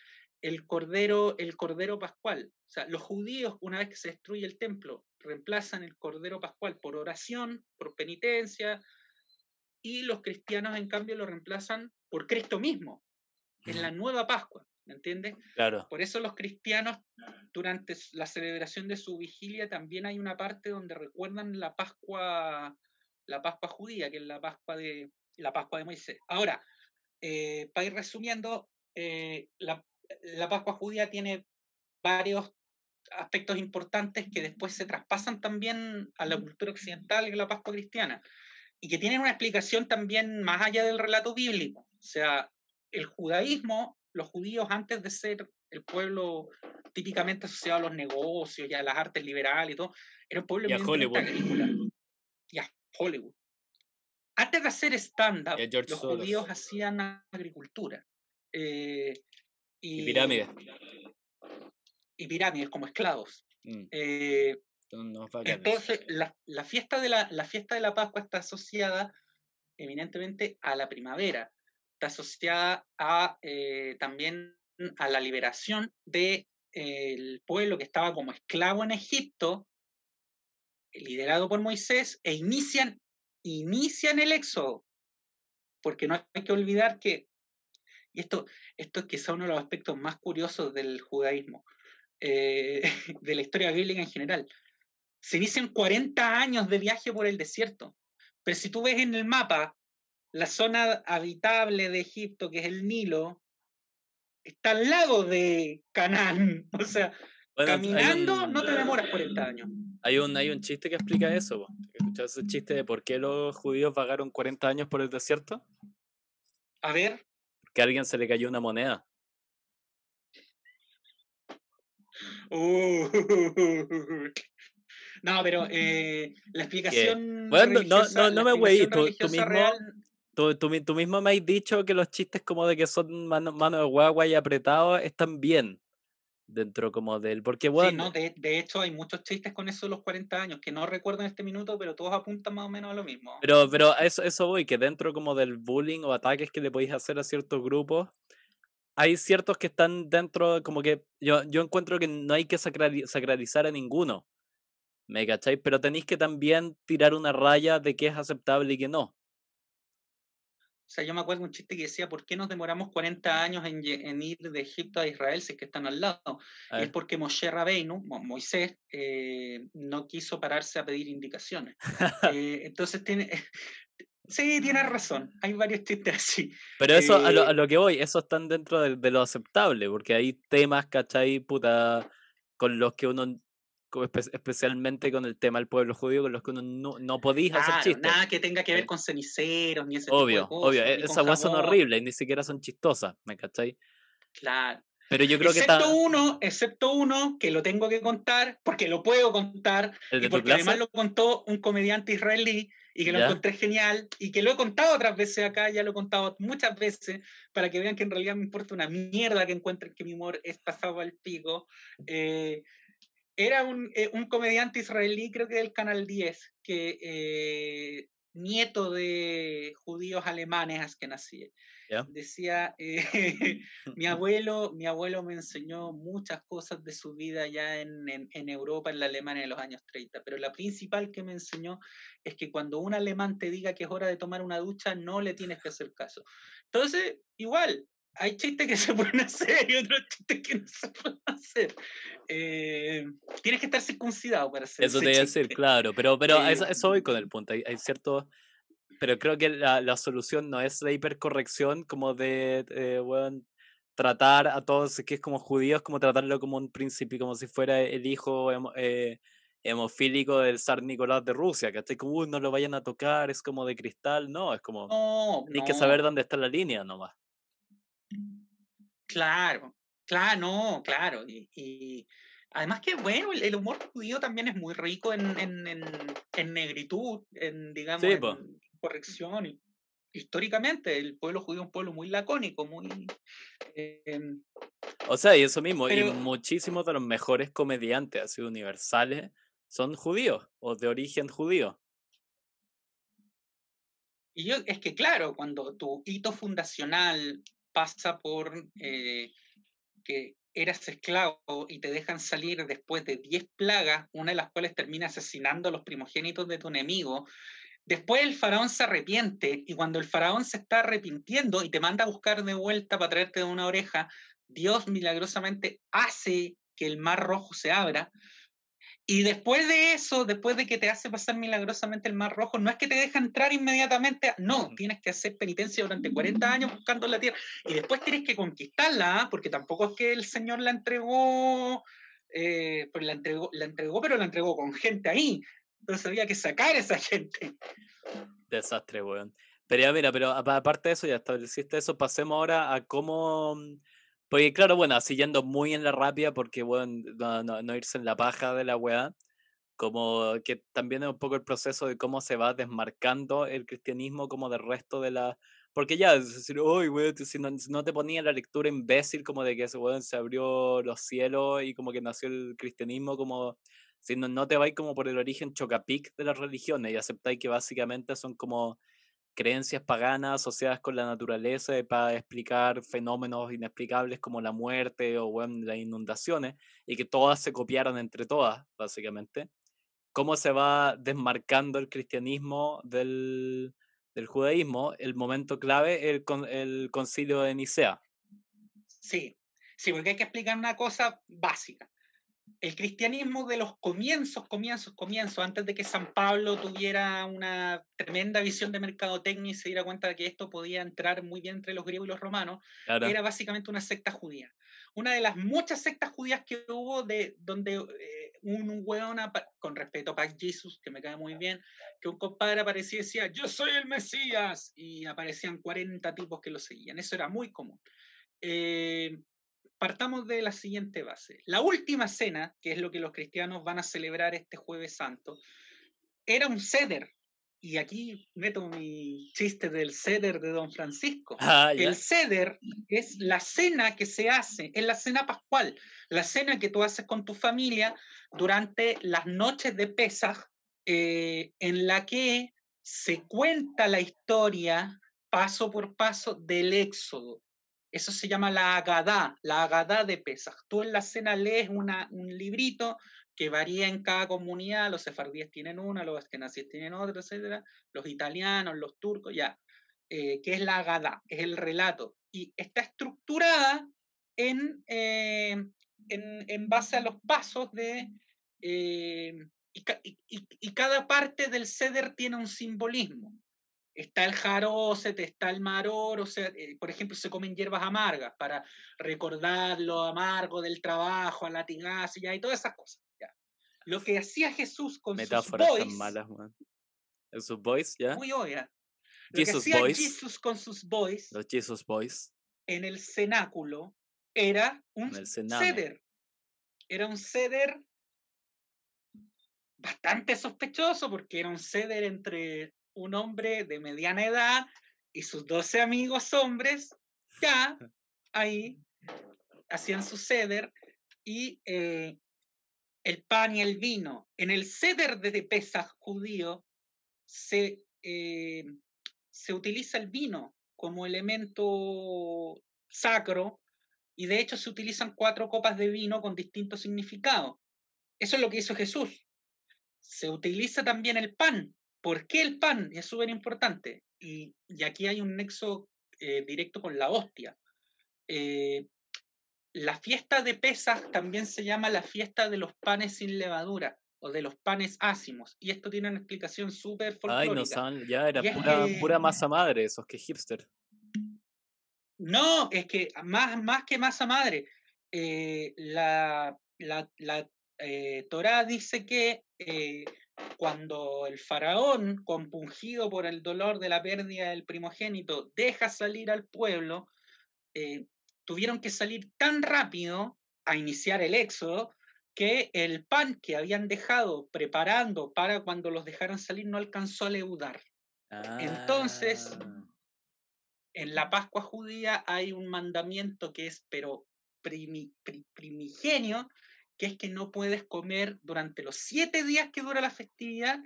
el cordero, el cordero pascual. O sea, los judíos, una vez que se destruye el templo, reemplazan el cordero pascual por oración, por penitencia, y los cristianos, en cambio, lo reemplazan por Cristo mismo, en la nueva Pascua. ¿Me entiendes? Claro. Por eso los cristianos, durante la celebración de su vigilia, también hay una parte donde recuerdan la Pascua, la Pascua judía, que es la Pascua de, la Pascua de Moisés. Ahora, eh, para ir resumiendo, eh, la, la Pascua judía tiene varios aspectos importantes que después se traspasan también a la cultura occidental y a la Pascua cristiana, y que tienen una explicación también más allá del relato bíblico. O sea, el judaísmo, los judíos antes de ser el pueblo típicamente asociado a los negocios y a las artes liberales y todo, era un pueblo y Hollywood. agrícola. Y Hollywood. Antes de hacer stand-up, los judíos hacían agricultura. Eh, y, pirámides. Y pirámides como esclavos. Mm. Eh, entonces, la, fiesta de la, la fiesta de la Pascua está asociada eminentemente a la primavera, está asociada a eh, también a la liberación del de, pueblo que estaba como esclavo en Egipto, liderado por Moisés, e inician, inician el éxodo. Porque no hay que olvidar que y esto, esto es quizá uno de los aspectos más curiosos del judaísmo, eh, de la historia bíblica en general. Se inician 40 años de viaje por el desierto, pero si tú ves en el mapa la zona habitable de Egipto, que es el Nilo, está al lado de Canaán. O sea, caminando no te demoras 40 años. Hay un, hay un chiste que explica eso. ¿Escuchas ese chiste de por qué los judíos vagaron 40 años por el desierto? A ver que a alguien se le cayó una moneda. Uh, no, pero eh, la explicación. Bueno, no, no, no me güey, tú, mismo. Tú, mismo me has dicho que los chistes como de que son manos mano de guagua y apretados están bien. Dentro como del... Porque, bueno, sí, no, de, de, hecho hay muchos chistes con eso de los 40 años, que no recuerdo en este minuto, pero todos apuntan más o menos a lo mismo. Pero, pero eso, eso voy, que dentro como del bullying o ataques que le podéis hacer a ciertos grupos, hay ciertos que están dentro, como que yo, yo encuentro que no hay que sacralizar a ninguno, ¿me cacháis? Pero tenéis que también tirar una raya de qué es aceptable y qué no. O sea, yo me acuerdo un chiste que decía, ¿por qué nos demoramos 40 años en, ir de Egipto a Israel si es que están al lado? Es porque Moshe Rabbeinu, Moisés, eh, no quiso pararse a pedir indicaciones. Eh, entonces tiene... Sí, tienes razón. Hay varios chistes así. Pero eso, a, lo, a, eh lo, que voy, eso están dentro de, de, lo aceptable, porque hay temas, ¿cachai? Puta, con los que uno especialmente con el tema del pueblo judío, con los que uno no, no podís hacer chistes. Nada que tenga que ver con ceniceros, ni ese obvio, tipo de cosas, Obvio, e, esas cosas son horribles, ni siquiera son chistosas, ¿me cachai? Claro. Pero yo creo excepto que uno, excepto uno que lo tengo que contar, porque lo puedo contar, y porque además lo contó un comediante israelí y que lo encontré genial y que lo he contado otras veces acá, ya lo he contado muchas veces para que vean que en realidad me importa una mierda que encuentren que mi humor es pasado al pico. Eh, era un, eh, un, comediante israelí, creo que del Canal 10, que eh, nieto de judíos alemanes que nací. Yeah. Decía, eh, mi, abuelo, mi abuelo me enseñó muchas cosas de su vida ya en, en, en, Europa, en la Alemania de los años 30, pero la principal que me enseñó es que cuando un alemán te diga que es hora de tomar una ducha, no le tienes que hacer caso. Entonces, igual, hay chistes que se pueden hacer y otros chistes que no se pueden hacer. Eh, tienes que estar circuncidado para hacer Eso te iba a decir, claro, pero, pero eh, eso, eso, voy con el punto. Hay, hay ciertos. Pero creo que la, la, solución no es la hipercorrección, como de, eh, bueno, tratar a todos que es como judíos, como tratarlo como un príncipe, como si fuera el hijo eh, hemofílico del zar Nicolás de Rusia, que como, no lo vayan a tocar, es como de cristal, no, es como, no, hay no. que saber dónde está la línea nomás. Claro, claro, no, claro. Y, y además que, bueno, el, el, humor judío también es muy rico en, en, en, en negritud, en, digamos, sí, en corrección. Y, históricamente, el pueblo judío es un pueblo muy lacónico, muy... Eh, o sea, y eso mismo, pero, y muchísimos de los mejores comediantes así universales son judíos o de origen judío. Y yo, es que claro, cuando tu hito fundacional pasa por eh, que eras esclavo y te dejan salir después de 10 plagas, una de las cuales termina asesinando a los primogénitos de tu enemigo. Después el faraón se arrepiente y cuando el faraón se está arrepintiendo y te manda a buscar de vuelta para traerte de una oreja, Dios milagrosamente hace que el mar rojo se abra. Y después de eso, después de que te hace pasar milagrosamente el Mar Rojo, no es que te deja entrar inmediatamente, no, tienes que hacer penitencia durante 40 años buscando la tierra y después tienes que conquistarla, porque tampoco es que el Señor la entregó, eh, pues la entregó, la entregó, pero la entregó con gente ahí. Entonces había que sacar a esa gente. Desastre, weón. Pero ya, mira, pero aparte de eso, ya estableciste eso, pasemos ahora a cómo porque claro, bueno, siguiendo muy en la rápida, porque bueno, no, no, no, irse en la paja de la weá, como que también es un poco el proceso de cómo se va desmarcando el cristianismo como del resto de la... Porque ya, es decir, uy, weón, si no, no te ponía la lectura imbécil como de que ese weón se abrió los cielos y como que nació el cristianismo como... Si no, no te vais como por el origen chocapic de las religiones y aceptáis que básicamente son como creencias paganas asociadas con la naturaleza para explicar fenómenos inexplicables como la muerte o bueno, las inundaciones y que todas se copiaron entre todas, básicamente. ¿Cómo se va desmarcando el cristianismo del, del judaísmo? El momento clave, el, el concilio de Nicea. Sí, sí, porque hay que explicar una cosa básica el cristianismo de los comienzos, comienzos, comienzos, antes de que San Pablo tuviera una tremenda visión de mercadotecnia y se diera cuenta de que esto podía entrar muy bien entre los griegos y los romanos, claro. era básicamente una secta judía. Una de las muchas sectas judías que hubo, de donde eh, un hueón, con respeto a Pac Jesus, que me cae muy bien, que un compadre aparecía y decía, yo soy el Mesías, y aparecían 40 tipos que lo seguían. Eso era muy común. Eh, partamos de la siguiente base. La última cena, que es lo que los cristianos van a celebrar este jueves santo, era un ceder. y aquí meto mi chiste del ceder de Don Francisco. Ah, el ceder es la cena que se hace, es la cena pascual, la cena que tú haces con tu familia durante las noches de Pesaj, eh, en la que se cuenta la historia paso por paso del Éxodo. Eso se llama la Agadá, la Agadá de Pesaj. Tú en la cena lees una, un librito que varía en cada comunidad, los sefardíes tienen una, los askenazíes tienen otra, etc. Los italianos, los turcos, ya. Eh, que es la Agadá, es el relato. Y está estructurada en, eh, en, en, base a los pasos de... Eh, y, y, cada parte del ceder tiene un simbolismo. Está el jaroset, está el maror, o sea, por ejemplo, se comen hierbas amargas para recordar lo amargo del trabajo, a latigazo, y todas esas cosas. Lo que hacía Jesús con Metáforas sus boys. tan malas, man. ¿En sus boys, ya? Muy obvia. Lo Jesus que hacía boys. Jesús con sus boys Los Jesus Boys. en el cenáculo era un ceder. Era un ceder bastante sospechoso porque era un ceder entre un hombre de mediana edad y sus 12 amigos hombres. Ya ahí hacían su ceder y eh, el pan y el vino. En el ceder de Pesaj judío se, eh, se utiliza el vino como elemento sacro y de hecho se utilizan cuatro copas de vino con distintos significados. Eso es lo que hizo Jesús. Se utiliza también el pan. ¿Por qué el pan? Es súper importante. Y, y, aquí hay un nexo eh, directo con la hostia. Eh, la fiesta de Pesaj también se llama la fiesta de los panes sin levadura o de los panes ácimos. Y esto tiene una explicación súper folclórica. Ay, no saben, ya era pura, que- pura masa madre, esos que hipster. No, es que más, más que masa madre, eh, la, la, la eh, Torá dice que eh, cuando el faraón, compungido por el dolor de la pérdida del primogénito, deja salir al pueblo, eh, tuvieron que salir tan rápido a iniciar el éxodo que el pan que habían dejado preparando para cuando los dejaran salir no alcanzó a leudar. Entonces, Ah, en la Pascua judía hay un mandamiento que es, pero primi- pri- primigenio, que es que no puedes comer durante los siete días que dura la festividad,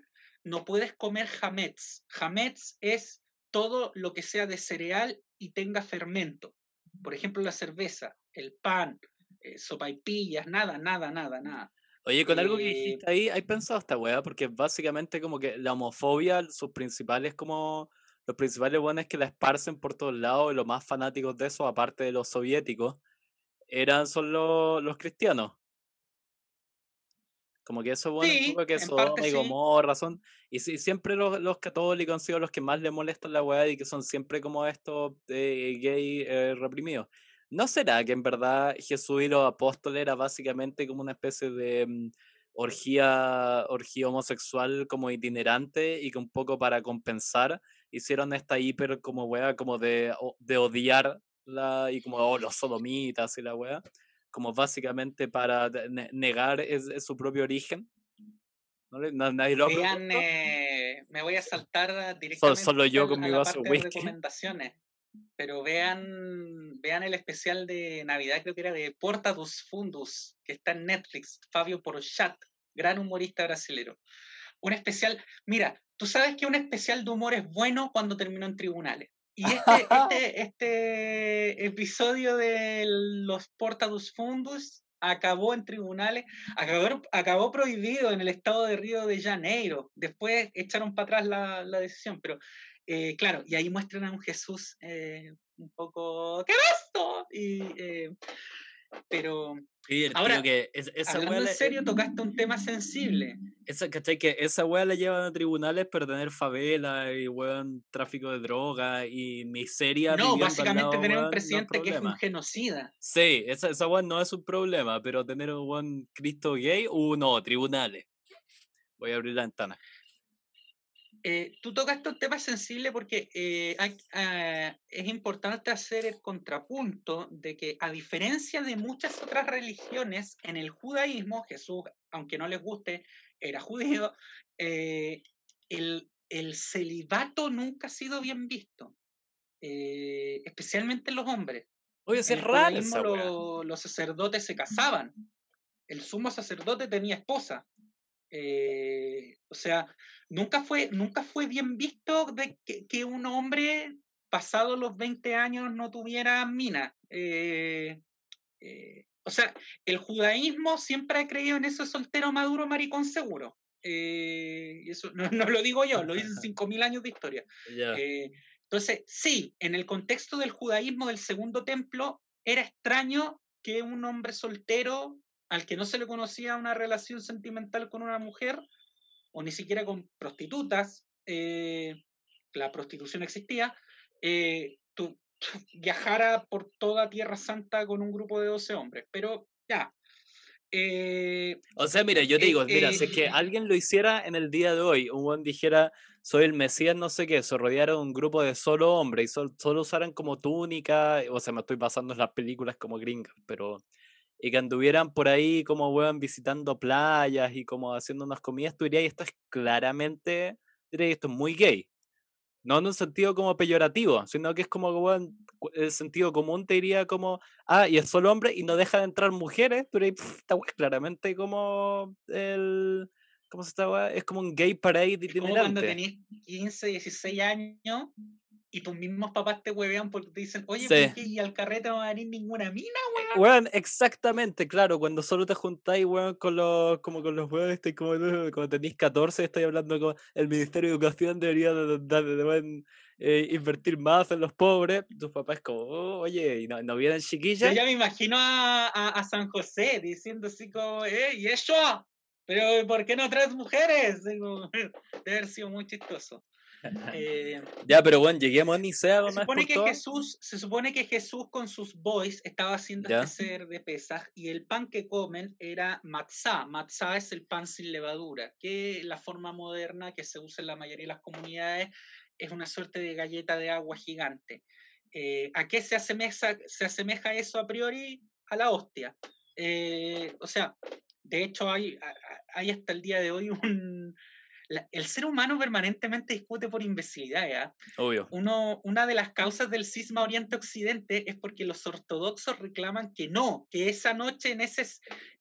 no puedes comer hametz. Hametz es todo lo que sea de cereal y tenga fermento. Por ejemplo, la cerveza, el pan, eh, sopaipillas, nada, nada, nada, nada. Oye, con algo que Eh, dijiste ahí, ¿hay pensado esta weá? Porque básicamente como que la homofobia, sus principales como, los principales buenos que la esparcen por todos lados y los más fanáticos de eso, aparte de los soviéticos, eran son los, los cristianos. Como que eso bueno, Sí, que Sodoma y sí. Gomorra son, y sí, siempre los, los católicos han sido los que más le molestan la weá y que son siempre como estos eh, gay eh, reprimidos. ¿No será que en verdad Jesús y los apóstoles era básicamente como una especie de mm, orgía, orgía homosexual como itinerante y que un poco para compensar hicieron esta hiper como weá, como de, de odiar la, y como oh, los sodomitas y la weá, como básicamente para ne- negar es, es su propio origen? ¿No le- na- nadie lo ha Vean, eh, me voy a saltar directamente solo yo con a mi vaso de whisky. recomendaciones. Pero vean, vean el especial de Navidad, creo que era de Porta dos Fundus, que está en Netflix, Fabio Porchat, gran humorista brasilero. Un especial, mira, tú sabes que un especial de humor es bueno cuando terminó en tribunales. Y este, este, este episodio de los Porta dos Fundus acabó en tribunales, acabó, acabó prohibido en el estado de Río de Janeiro. Después echaron para atrás la, la decisión, pero eh, claro, y ahí muestran a un Jesús eh, un poco, ¿qué es esto? Pero ahora, que es- esa hablando en serio, tocaste un tema sensible. Esa, ¿cachai? Que esa weá la llevan a tribunales por tener favela y weón, tráfico de droga y miseria. No, básicamente lado, tener weón, no un es presidente que es un genocida. Sí, esa, esa weá no es un problema, pero tener un buen Cristo gay, uh, no, tribunales. Voy a abrir la ventana. Eh, tú tocaste un tema sensible porque eh, hay- ah, es importante hacer el contrapunto de que a diferencia de muchas otras religiones, en el judaísmo, Jesús, aunque no les guste, era judío, eh, el, el celibato nunca ha sido bien visto, eh, especialmente en los hombres. Oye, es raro. los sacerdotes se casaban. El sumo sacerdote tenía esposa. Eh, o sea, nunca fue, nunca fue bien visto de que, un hombre pasado los 20 años no tuviera mina. Eh, eh, o sea, el judaísmo siempre ha creído en ese soltero maduro maricón seguro. eso no, no, lo digo yo, lo dicen 5.000 años de historia. entonces, sí, en el contexto del judaísmo del segundo templo, era extraño que un hombre soltero al que no se le conocía una relación sentimental con una mujer, o ni siquiera con prostitutas, eh, la prostitución existía, eh, tú, viajara por toda Tierra Santa con un grupo de 12 hombres. Pero ya. Eh, o sea, mira, yo te digo, mira, si es que alguien lo hiciera en el día de hoy, un buen dijera, soy el Mesías, no sé qué, se rodeara un grupo de solo hombres y solo usaran como túnica, o sea, me estoy pasando en las películas como gringas, pero y que anduvieran por ahí como weón visitando playas y como haciendo unas comidas, tú dirías, esto es claramente, dirías, esto es muy gay. No en un sentido como peyorativo, sino que es como, weón, el sentido común te diría como, ah, y es solo hombre y no deja de entrar mujeres, tú dirías, está claramente como el... ¿Cómo se está, Es como un gay parade itinerante. Como cuando tenés 15, 16 años y tus mismos papás te huevean porque te dicen, oye, sí. y al carrete no va a venir ninguna mina, eh, weón? Weón, exactamente, claro, cuando solo te juntáis, weón, con los, como con los weones, como, cuando tenéis 14, estoy hablando con el Ministerio de Educación debería de, de, eh, invertir más en los pobres, tus papás como, oh, oye, ¿y no, no vienen chiquillas? Yo ya me imagino a, a, San José diciendo así como, eh, ¿y eso? Pero ¿por qué no traes mujeres? Debe haber sido muy chistoso. Eh, ya, pero bueno, lleguemos a Nicea. Se supone, que Jesús, se supone que Jesús con sus boys estaba haciendo este ser de pesas y el pan que comen era matzá. Matzá es el pan sin levadura, que la forma moderna que se usa en la mayoría de las comunidades es una suerte de galleta de agua gigante. Eh, ¿A qué se asemeja, se asemeja eso a priori? A la hostia. Eh, o sea, de hecho hay, hay hasta el día de hoy un, el ser humano permanentemente discute por imbecilidad. Obvio. Uno, una de las causas del cisma Oriente-Occidente es porque los ortodoxos reclaman que no, que esa noche en ese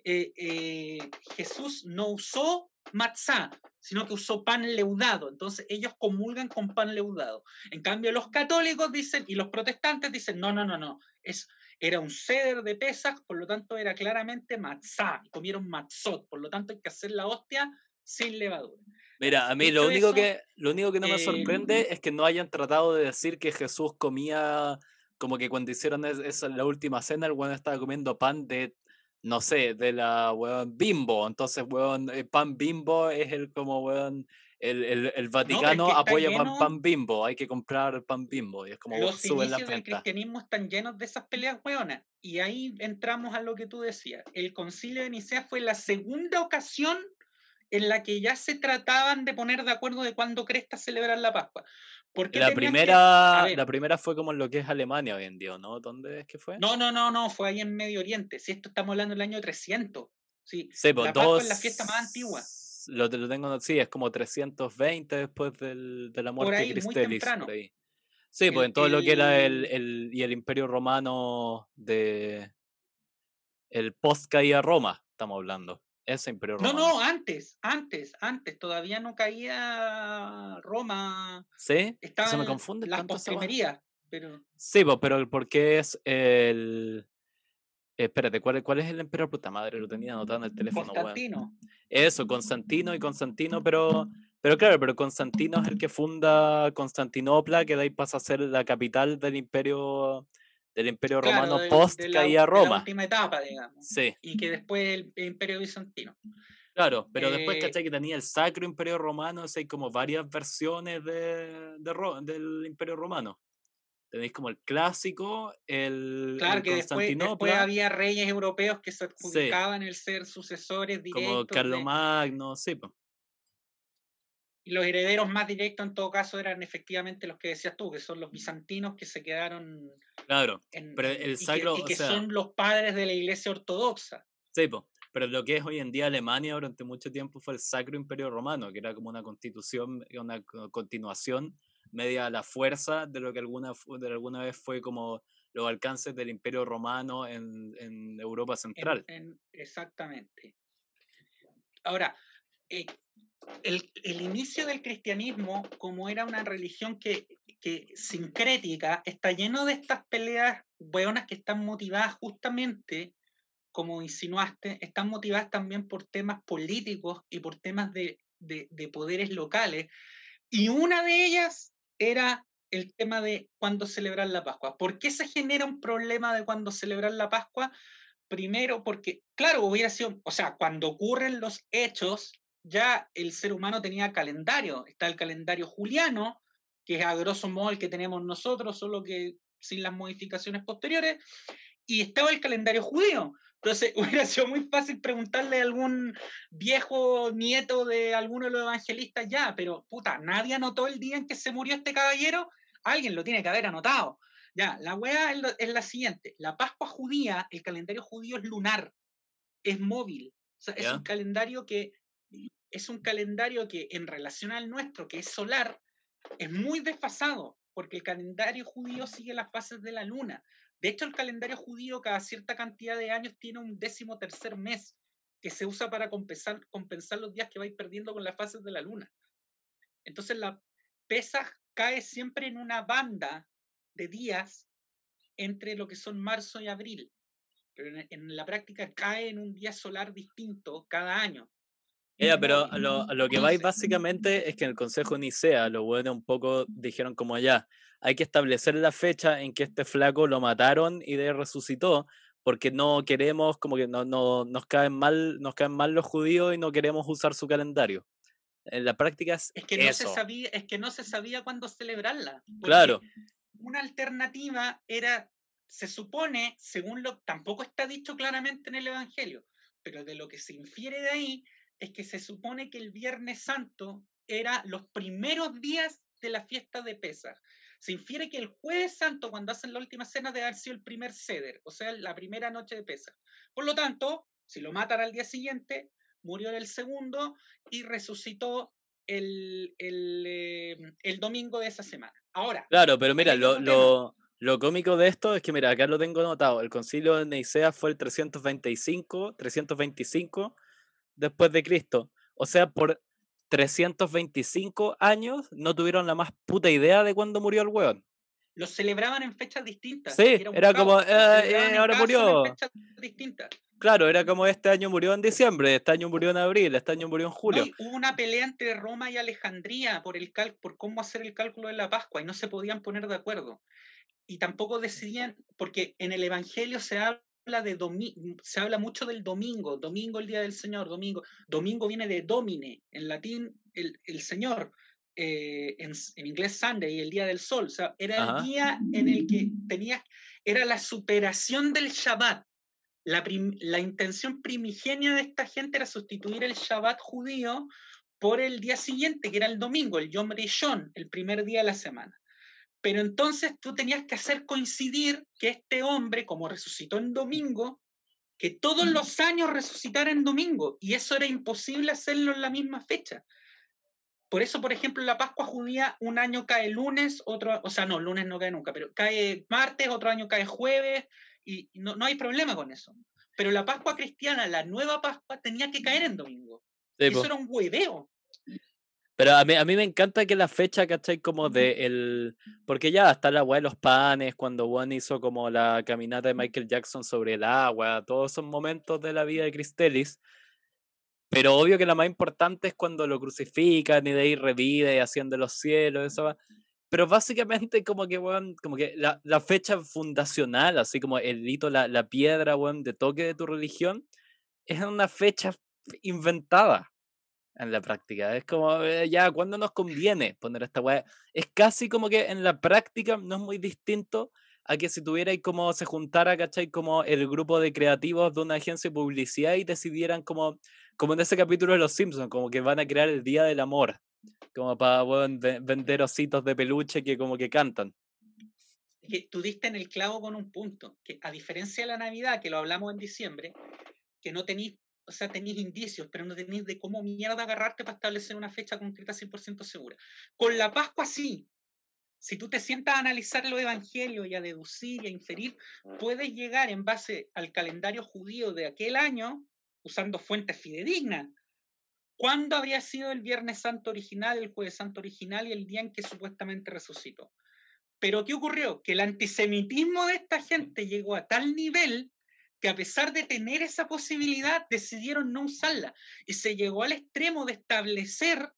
eh, eh, Jesús no usó matzá, sino que usó pan leudado. Entonces ellos comulgan con pan leudado. En cambio, los católicos dicen y los protestantes dicen, no, no, no, no, es, era un ceder de pesas, por lo tanto era claramente matzá, comieron matzot, por lo tanto hay que hacer la hostia sin levadura. Mira, a mí lo único, que, lo único que no me sorprende em es que no hayan tratado de decir que Jesús comía, como que cuando hicieron esa la última cena, el weón estaba comiendo pan de, no sé, de la weón bimbo. Entonces, weón, el pan bimbo es el como weón. El, el, el Vaticano apoya pan, pan, bimbo, hay que comprar pan bimbo. Y es como Los suben la del cristianismo están llenos de esas peleas weonas. Y ahí entramos a lo que tú decías. El concilio de Nicea fue la segunda ocasión en la que ya se trataban de poner de acuerdo de cuándo cresta celebrar la Pascua. Porque la primera, la primera fue como en lo que es Alemania hoy en día, ¿no? ¿Dónde es que fue? No, no, no, no, fue ahí en Medio Oriente. Si esto estamos hablando del año 300. Sí, sí pues, la Pascua es la fiesta más antigua. Lo, lo tengo, sí, es como 320 después del, de la muerte de Cristelis. Por ahí. Sí, pues en todo lo que era el, el, y el Imperio Romano de el post caía Roma, estamos hablando. Ese imperio romano. No, no, antes, antes, antes, todavía no caía Roma. ¿Sí? Se me confunde. Las postrimerías, pero. Sí, pero porque es el. Espérate, ¿cuál, ¿cuál es el emperador? Puta madre, lo tenía anotado en el teléfono. Constantino. Eso, Constantino y Constantino, pero, pero claro, pero Constantino es el que funda Constantinopla, que de ahí pasa a ser la capital del imperio del Imperio Romano post caía Roma. la última etapa, digamos. Sí. Y que después el, Imperio Bizantino. Claro, pero después, eh ¿cachai? Que tenía el Sacro Imperio Romano, o hay como varias versiones de, de del Imperio Romano. Tenéis como el clásico, el. Claro, que después, después, había reyes europeos que se adjudicaban el ser sucesores directos. Como Carlomagno, sí, pues. Y los herederos más directos en todo caso eran efectivamente los que decías tú, que son los bizantinos que se quedaron. Claro, pero el sacro. Y que, son los padres de la iglesia ortodoxa. Sí, po. pero lo que es hoy en día Alemania durante mucho tiempo fue el Sacro Imperio Romano, que era como una constitución, una continuación media a la fuerza de lo que alguna, de alguna vez fue como los alcances del Imperio Romano en, en Europa Central. exactamente. Ahora, eh, el, inicio del cristianismo, como era una religión que, que sincrética, está lleno de estas peleas buenas que están motivadas justamente, como insinuaste, están motivadas también por temas políticos y por temas de, de, de poderes locales. Y una de ellas era el tema de cuándo celebrar la Pascua. ¿Por qué se genera un problema de cuándo celebrar la Pascua? Primero, porque, claro, hubiera sido, o sea, cuando ocurren los hechos, ya el ser humano tenía calendario. Está el calendario juliano, que es a grosso modo el que tenemos nosotros, solo que sin las modificaciones posteriores, y estaba el calendario judío. Entonces, hubiera sido muy fácil preguntarle a algún viejo nieto de alguno de los evangelistas ya, pero puta, nadie anotó el día en que se murió este caballero, alguien lo tiene que haber anotado. Ya, la weá es, la siguiente, la Pascua judía, el calendario judío es lunar, es móvil, es un calendario que es un calendario que en relación al nuestro, que es solar, es muy desfasado, porque el calendario judío sigue las fases de la luna. De hecho, el calendario judío cada cierta cantidad de años tiene un décimo tercer mes que se usa para compensar, los días que vais perdiendo con las fases de la luna. Entonces, la Pesaj cae siempre en una banda de días entre lo que son marzo y abril, pero en, la práctica cae en un día solar distinto cada año. Pero a lo, lo, que vais básicamente es que en el Consejo Nicea, lo bueno un poco dijeron como allá, hay que establecer la fecha en que este flaco lo mataron y de resucitó, porque no queremos, como que no, no, nos, caen mal, nos caen mal los judíos y no queremos usar su calendario. En la práctica es, es que no se sabía es que no se sabía cuándo celebrarla. Claro. Una alternativa era, se supone, según lo, tampoco está dicho claramente en el Evangelio, pero de lo que se infiere de ahí es que se supone que el Viernes Santo era los primeros días de la fiesta de Pesach. Se infiere que el jueves santo, cuando hacen la última cena, debe haber sido el primer ceder, o sea, la primera noche de pesa. Por lo tanto, si lo matan al día siguiente, murió en el segundo y resucitó el, el, eh, el domingo de esa semana. Ahora. Claro, pero mira, lo, lo, lo, cómico de esto es que, mira, acá lo tengo anotado. El concilio de Nicea fue el 325, 325 después de Cristo. O sea, por 325 años no tuvieron la más puta idea de cuándo murió el weón. Los celebraban en fechas distintas. Sí, era, como, eh, eh, ahora murió. Claro, era como este año murió en diciembre, este año murió en abril, este año murió en julio. hubo una pelea entre Roma y Alejandría por, el por cómo hacer el cálculo de la Pascua y no se podían poner de acuerdo. Y tampoco decidían, porque en el Evangelio se habla de se habla mucho del domingo, domingo el día del Señor, domingo. Domingo viene de domine, en latín el, el Señor, eh, en, en, inglés Sunday, el día del sol. O sea, era el día en el que tenía, era la superación del Shabbat. La, la intención primigenia de esta gente era sustituir el Shabbat judío por el día siguiente, que era el domingo, el Yom Rishon, el primer día de la semana. Pero entonces tú tenías que hacer coincidir que este hombre, como resucitó en domingo, que todos los años resucitara en domingo, y eso era imposible hacerlo en la misma fecha. Por eso, por ejemplo, la Pascua judía un año cae lunes, otro, o sea, no, lunes no cae nunca, pero cae martes, otro año cae jueves, y no, no hay problema con eso. Pero la Pascua cristiana, la nueva Pascua, tenía que caer en domingo. eso era un hueveo. Pero a mí, a mí me encanta que la fecha, ¿cachai? Como de el... Porque ya está la agua de los panes, cuando Juan hizo como la caminata de Michael Jackson sobre el agua, todos esos momentos de la vida de Cristelis. Pero obvio que la más importante es cuando lo crucifican y de ahí revive y haciendo los cielos, eso Pero básicamente como que, bueno, como que la, la, fecha fundacional, así como el hito, la, la piedra, bueno, de toque de tu religión, es una fecha inventada en la práctica. Es como, eh, ya, ¿cuándo nos conviene poner esta weá? Es casi como que en la práctica no es muy distinto a que si tuvierais como se juntara, ¿cachai? Como el grupo de creativos de una agencia de publicidad y decidieran como, como en ese capítulo de Los Simpsons, como que van a crear el Día del Amor, como para vender ositos de peluche que como que cantan. Que tú diste en el clavo con un punto, que a diferencia de la Navidad, que lo hablamos en diciembre, que no tenéis o sea, tenéis indicios, pero no tenéis de cómo mierda agarrarte para establecer una fecha concreta 100% segura. Con la Pascua sí. Si tú te sientas a analizar los evangelios y a deducir y a inferir, puedes llegar en base al calendario judío de aquel año, usando fuentes fidedignas. ¿Cuándo habría sido el Viernes Santo original, el Jueves Santo original y el día en que supuestamente resucitó? Pero ¿qué ocurrió? Que el antisemitismo de esta gente llegó a tal nivel que a pesar de tener esa posibilidad, decidieron no usarla. Y se llegó al extremo de establecer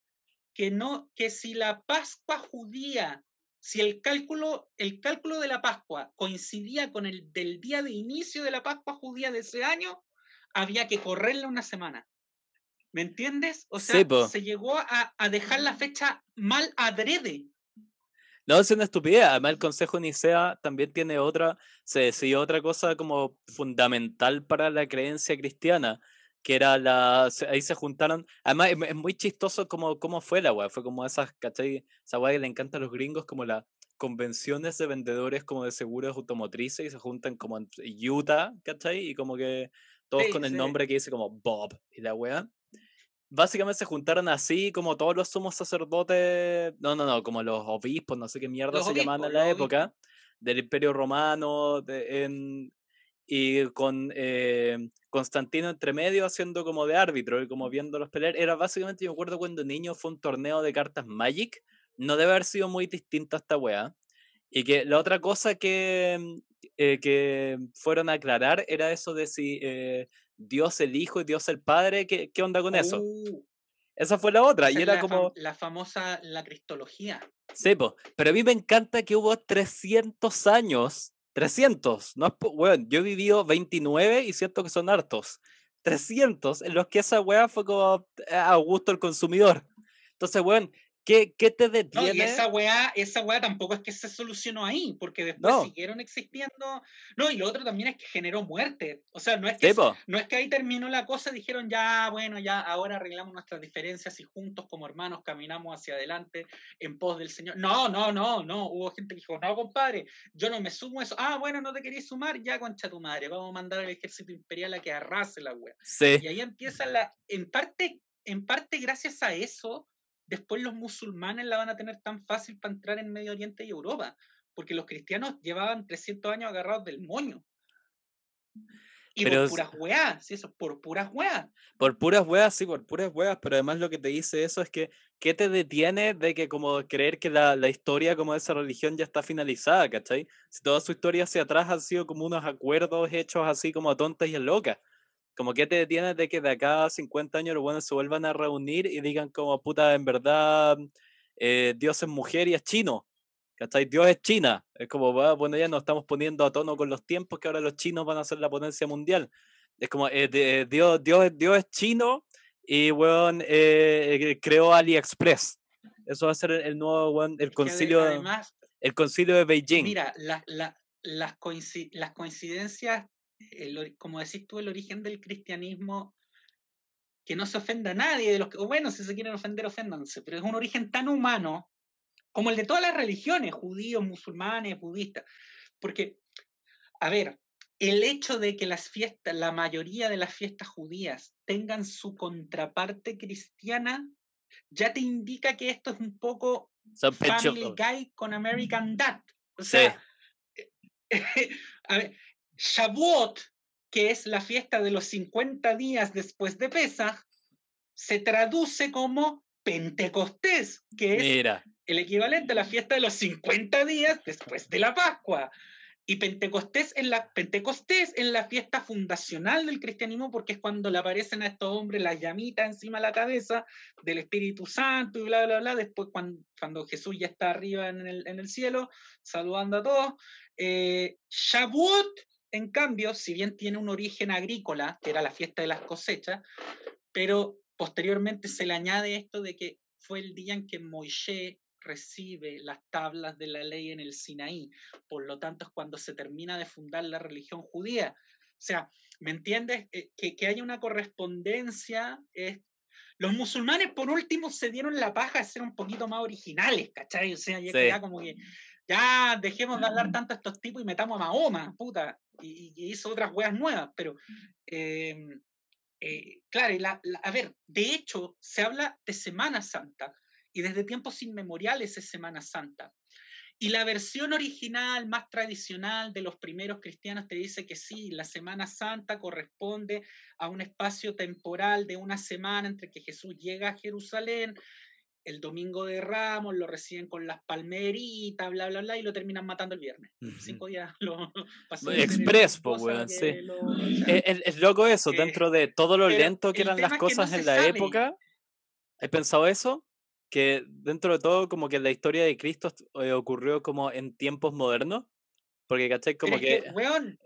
que, no, que si la Pascua judía, si el cálculo, el cálculo de la Pascua coincidía con el del día de inicio de la Pascua judía de ese año, había que correrla una semana. ¿Me entiendes? O sea, se llegó a, a dejar la fecha mal adrede. No, es una estupidez. Además, el Consejo Nicea también tiene otra, se decidió otra cosa como fundamental para la creencia cristiana, que era la. Ahí se juntaron. Además, es, muy chistoso como, cómo fue la weá. Fue como esas, ¿cachai? Esa weá que le encanta a los gringos, como las convenciones de vendedores como de seguros automotrices y se juntan como en Utah, ¿cachai? Y como que todos con el nombre que dice como Bob y la weá básicamente se juntaron así como todos los sumos sacerdotes, no, no, no, como los obispos, no sé qué mierda se llamaban en la época, del Imperio Romano, en, y con eh, Constantino entre medio haciendo como de árbitro y como viendo pelear. Era básicamente, yo me acuerdo cuando niño fue un torneo de cartas Magic, no debe haber sido muy distinto a esta weá. Y que la otra cosa que, eh, que fueron a aclarar era eso de si eh, Dios el Hijo y Dios el Padre, ¿qué, qué onda con eso? Uh. Esa fue la otra, y era como... la famosa, la cristología. Sí, pero a mí me encanta que hubo 300 años, 300, no bueno, yo he vivido 29 y siento que son hartos, 300 en los que esa weá fue como eh, a gusto el consumidor. Entonces, bueno, ¿Qué, ¿Qué, te detiene? No, y esa weá, esa weá tampoco es que se solucionó ahí, porque después siguieron existiendo. No, y lo otro también es que generó muerte. O sea, no es que, no es que ahí terminó la cosa, dijeron ya, bueno, ya ahora arreglamos nuestras diferencias y juntos como hermanos caminamos hacia adelante en pos del Señor. No, no, no, no. Hubo gente que dijo, no, compadre, yo no me sumo a eso. Ah, bueno, no te querías sumar, ya concha tu madre, vamos a mandar al ejército imperial a que arrase la weá. Sí. Y ahí empieza la, en parte, en parte gracias a eso después los musulmanes la van a tener tan fácil para entrar en Medio Oriente y Europa, porque los cristianos llevaban 300 años agarrados del moño. Y por puras weas, sí, eso, por puras weas. Por puras weas, sí, por puras weas, pero además lo que te dice eso es que, ¿qué te detiene de que como creer que la, la historia como de esa religión ya está finalizada, ¿cachai? Si toda su historia hacia atrás han sido como unos acuerdos hechos así como tontas y locas. Como que te detienes de que de acá a 50 años los buenos se vuelvan a reunir y digan como, puta, en verdad, eh, Dios es mujer y es chino. ¿Cachai? Dios es China. Es como, bueno, ya nos estamos poniendo a tono con los tiempos que ahora los chinos van a ser la potencia mundial. Es como, eh, Dios, Dios, Dios es chino y, weón, eh, creó AliExpress. Eso va a ser el, nuevo, weón, el concilio, además, el concilio de Beijing. Mira, las, las coincidencias como decís tú, el origen del cristianismo, que no se ofenda a nadie, de los que, bueno, si se quieren ofender, oféndanse, pero es un origen tan humano como el de todas las religiones, judíos, musulmanes, budistas. Porque, a ver, el hecho de que las fiestas, la mayoría de las fiestas judías tengan su contraparte cristiana, ya te indica que esto es un poco Family Guy con American Dad. O sea, a ver, Shavuot, que es la fiesta de los 50 días después de Pesach, se traduce como Pentecostés, que es el equivalente a la fiesta de los 50 días después de la Pascua. Y Pentecostés en la, Pentecostés en la fiesta fundacional del cristianismo, porque es cuando le aparecen a estos hombres las llamitas encima de la cabeza del Espíritu Santo y bla, bla, bla. Después, cuando, cuando Jesús ya está arriba en el, en el cielo, saludando a todos. Eh, Shavuot en cambio, si bien tiene un origen agrícola, que era la fiesta de las cosechas, pero posteriormente se le añade esto de que fue el día en que Moisés recibe las tablas de la ley en el Sinaí. Por lo tanto, es cuando se termina de fundar la religión judía. O sea, ¿me entiendes? Eh, que, que haya una correspondencia. Los musulmanes, por último, se dieron la paja de ser un poquito más originales, ¿cachai? O sea, ya como que ya dejemos de hablar tanto a estos tipos y metamos a Mahoma, puta, y, hizo otras weas nuevas, pero em, eh, claro, a ver, de hecho, se habla de Semana Santa y desde tiempos inmemoriales es Semana Santa. Y la versión original, más tradicional de los primeros cristianos, te dice que sí, la Semana Santa corresponde a un espacio temporal de una semana entre que Jesús llega a Jerusalén, el domingo de Ramos, lo reciben con las palmeritas, bla, bla, bla, y lo terminan matando el viernes. Cinco días lo pasó. Express, pues, weón, sí. Es, loco eso, dentro de todo lo lento que eran las cosas en la época. ¿Has pensado eso? Que dentro de todo, como que la historia de Cristo eh, ocurrió como en tiempos modernos. Porque, ¿cachai? Como que,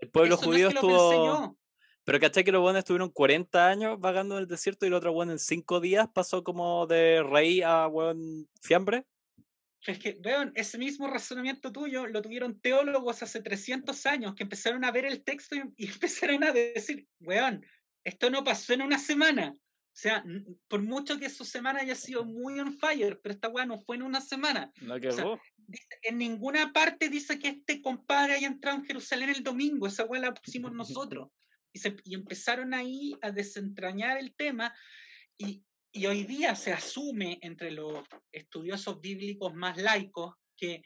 el pueblo judío estuvo. Pero ¿cachai que los buenos estuvieron 40 años vagando en el desierto y el otro bueno en 5 días pasó como de rey a buen fiambre? Es que, vean, ese mismo razonamiento tuyo lo tuvieron teólogos hace 300 años que empezaron a ver el texto y, empezaron a decir, weón, esto no pasó en una semana. O sea, por mucho que su semana haya sido muy on fire, pero esta weá no fue en una semana. No en ninguna parte dice que este compadre haya entrado en Jerusalén el domingo. Esa weá la pusimos nosotros y, empezaron ahí a desentrañar el tema y, hoy día se asume entre los estudiosos bíblicos más laicos que,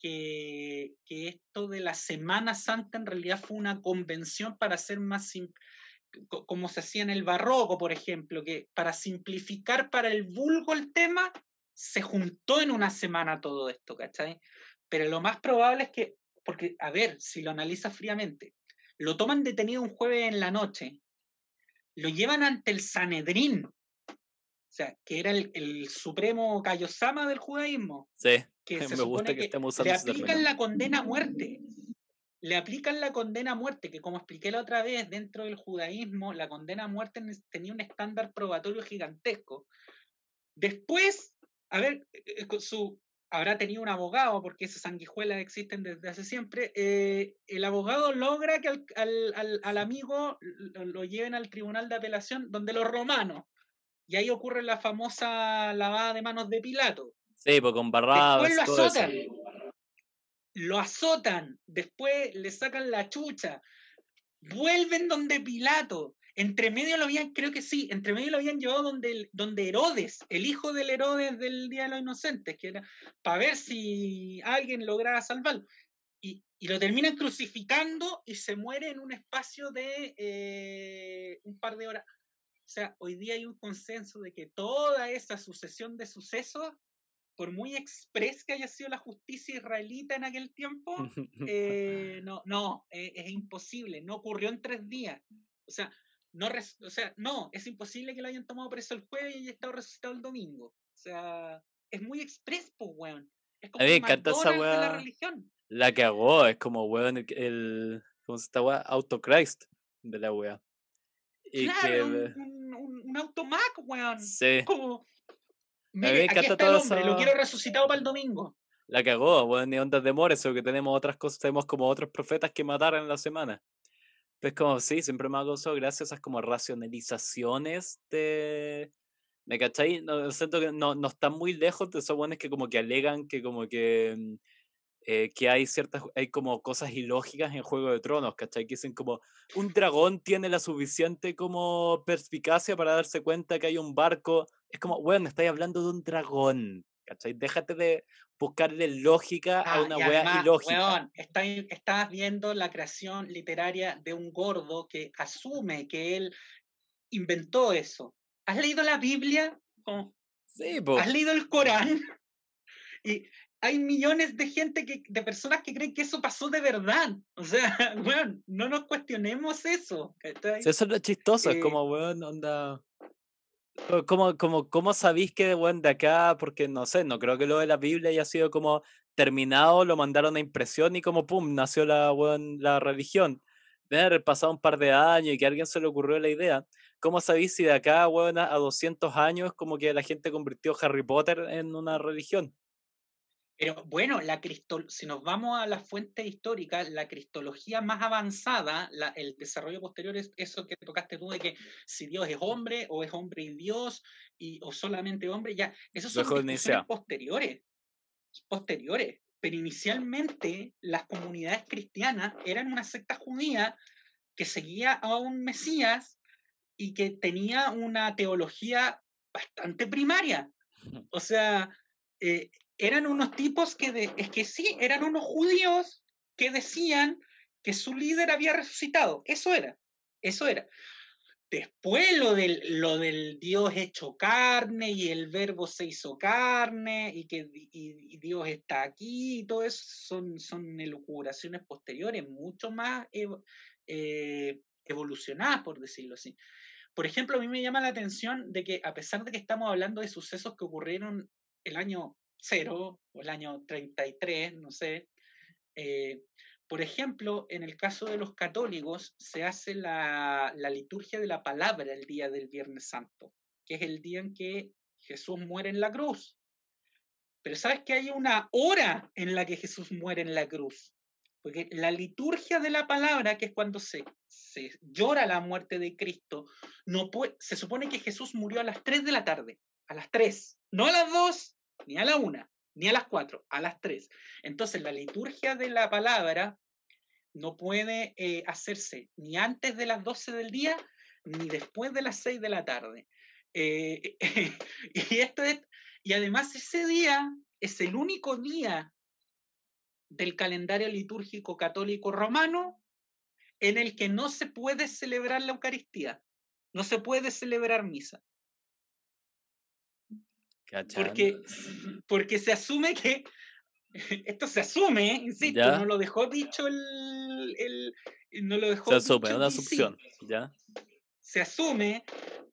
que, esto de la Semana Santa en realidad fue una convención para hacer más como se hacía en el barroco, por ejemplo, que para simplificar para el vulgo el tema, se juntó en una semana todo esto, ¿cachai? Pero lo más probable es que, porque, a ver, si lo analizas fríamente, lo toman detenido un jueves en la noche, lo llevan ante el Sanedrín, o sea, que era el, supremo Kayosama del judaísmo. Sí, que se supone que, le aplican la condena a muerte. Le aplican la condena a muerte, que como expliqué la otra vez, dentro del judaísmo, la condena a muerte tenía un estándar probatorio gigantesco. Después, a ver, eh, su, habrá tenido un abogado, porque esas sanguijuelas existen desde hace siempre, eh, el abogado logra que al, amigo lo, lleven al tribunal de apelación donde los romanos, y ahí ocurre la famosa lavada de manos de Pilato. Sí, pues con barradas. Después lo azotan. Lo azotan, después le sacan la chucha, vuelven donde Pilato, entre medio lo habían, creo que sí, entre medio lo habían llevado donde, donde Herodes, el hijo del Herodes del Día de los Inocentes, que era para ver si alguien lograba salvarlo. Y, y, lo terminan crucificando y se muere en un espacio de eh, un par de horas. O sea, hoy día hay un consenso de que toda esa sucesión de sucesos, por muy express que haya sido la justicia israelita en aquel tiempo, eh, no, no, eh, es imposible, no ocurrió en tres días. O sea, no, o sea, no, es imposible que lo hayan tomado preso el jueves y haya estado resucitado el domingo. O sea, es muy expreso, weón. Es como a mí me encanta esa weá. La religión. La que hago, es como, weón, el, ¿cómo se está, weá? Autochrist de la weá. Y claro, un, un, un, automac, weón. Sí. Como, mire, a mí me encanta el hombre, lo quiero resucitado para el domingo. La cagó, weón, ni ondas de mores, o que tenemos otras cosas, tenemos como otros profetas que mataron en la semana. Pues como sí, siempre me ha gustado gracias a esas como racionalizaciones de... ¿Me cachai? No, siento que no, no están muy lejos de esos buenos que como que alegan que como que... Mm, eh, que hay ciertas, hay como cosas ilógicas en Juego de Tronos, ¿cachai? Que dicen como, un dragón tiene la suficiente como perspicacia para darse cuenta que hay un barco. Es como, bueno, estáis hablando de un dragón, ¿cachai? Déjate de buscarle lógica a ah, una wea ilógica. estás, viendo la creación literaria de un gordo que asume que él inventó eso. ¿Has leído la Biblia? Sí, ¿Has leído el Corán? Y hay millones de gente, que, de personas que creen que eso pasó de verdad. O sea, weón, no nos cuestionemos eso. eso es lo chistoso, es eh como, weón, onda ¿Cómo, cómo, cómo sabéis que bueno, de acá? Porque no sé, no creo que lo de la Biblia haya sido como terminado, lo mandaron a impresión y como pum, nació la, la religión. Debe haber pasado un par de años y que a alguien se le ocurrió la idea. ¿Cómo sabéis si de acá bueno, a 200 años como que la gente convirtió Harry Potter en una religión? Pero bueno, la si nos vamos a las fuentes históricas, la cristología más avanzada, el desarrollo posterior es eso que tocaste tú de que si Dios es hombre o es hombre y Dios y, o solamente hombre, ya, esos son discusiones posteriores, posteriores. Pero inicialmente las comunidades cristianas eran una secta judía que seguía a un Mesías y que tenía una teología bastante primaria. O sea, eh, eran unos tipos que, es que sí, eran unos judíos que decían que su líder había resucitado. Eso era, eso era. Después lo del, lo del Dios hecho carne y el verbo se hizo carne y que Dios está aquí y todo eso son, son elucubraciones posteriores, mucho más eh, evolucionadas, por decirlo así. Por ejemplo, a mí me llama la atención de que a pesar de que estamos hablando de sucesos que ocurrieron el año cero o el año 33, no sé, eh, por ejemplo, en el caso de los católicos se hace la, liturgia de la palabra el día del Viernes Santo, que es el día en que Jesús muere en la cruz. Pero sabes que hay una hora en la que Jesús muere en la cruz. Porque la liturgia de la palabra, que es cuando se, se llora la muerte de Cristo, no se supone que Jesús murió a las 3 de la tarde, a las 3, no a las 2 ni a la 1 ni a las 4, a las 3. Entonces, la liturgia de la palabra no puede eh, hacerse ni antes de las 12 del día ni después de las 6 de la tarde. Eh, y, esto es, y además ese día es el único día del calendario litúrgico católico romano en el que no se puede celebrar la Eucaristía, no se puede celebrar misa. Porque, porque se asume que, esto se asume, insisto, no lo dejó dicho el, el no lo dejó se asume, una asunción, ¿ya? Se asume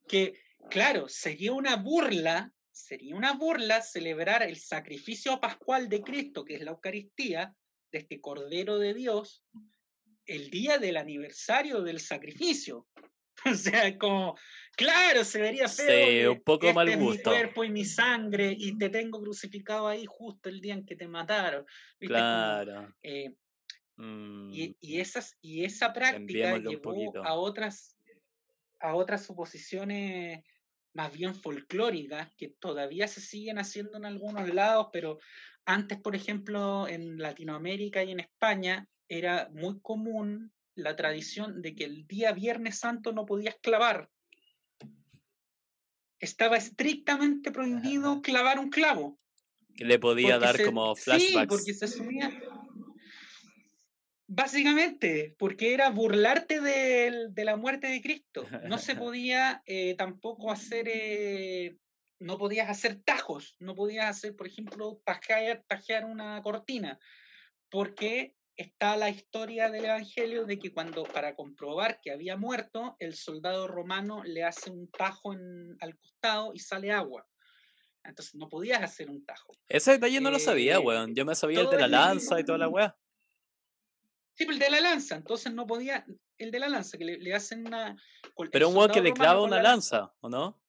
que, claro, sería una burla, sería una burla celebrar el sacrificio pascual de Cristo, que es la Eucaristía, de este Cordero de Dios, el día del aniversario del sacrificio. O sea, como, claro, se vería feo. Sí, un poco este mal es gusto. mi cuerpo y mi sangre y te tengo crucificado ahí justo el día en que te mataron. Claro. Eh, mm, y, y, esas, y esa práctica llevó a otras, a otras suposiciones más bien folclóricas que todavía se siguen haciendo en algunos lados, pero antes, por ejemplo, en Latinoamérica y en España era muy común la tradición de que el día Viernes Santo no podías clavar. Estaba estrictamente prohibido clavar un clavo. Que le podía dar como flashbacks. Sí, porque se asumía. Básicamente, porque era burlarte de, de la muerte de Cristo. No se podía eh, tampoco hacer. Eh, no podías hacer tajos, no podías hacer, por ejemplo, tajear, tajear una cortina, porque está la historia del Evangelio de que cuando para comprobar que había muerto, el soldado romano le hace un tajo en, al costado y sale agua. Entonces no podías hacer un tajo. Ese detalle no lo sabía, eh, weón. Yo me sabía el de la lanza y toda la weá. Sí, pero el de la lanza. Entonces no podía. El de la lanza, que le, hacen una. Pero un weón que le clava una lanza, ¿o no?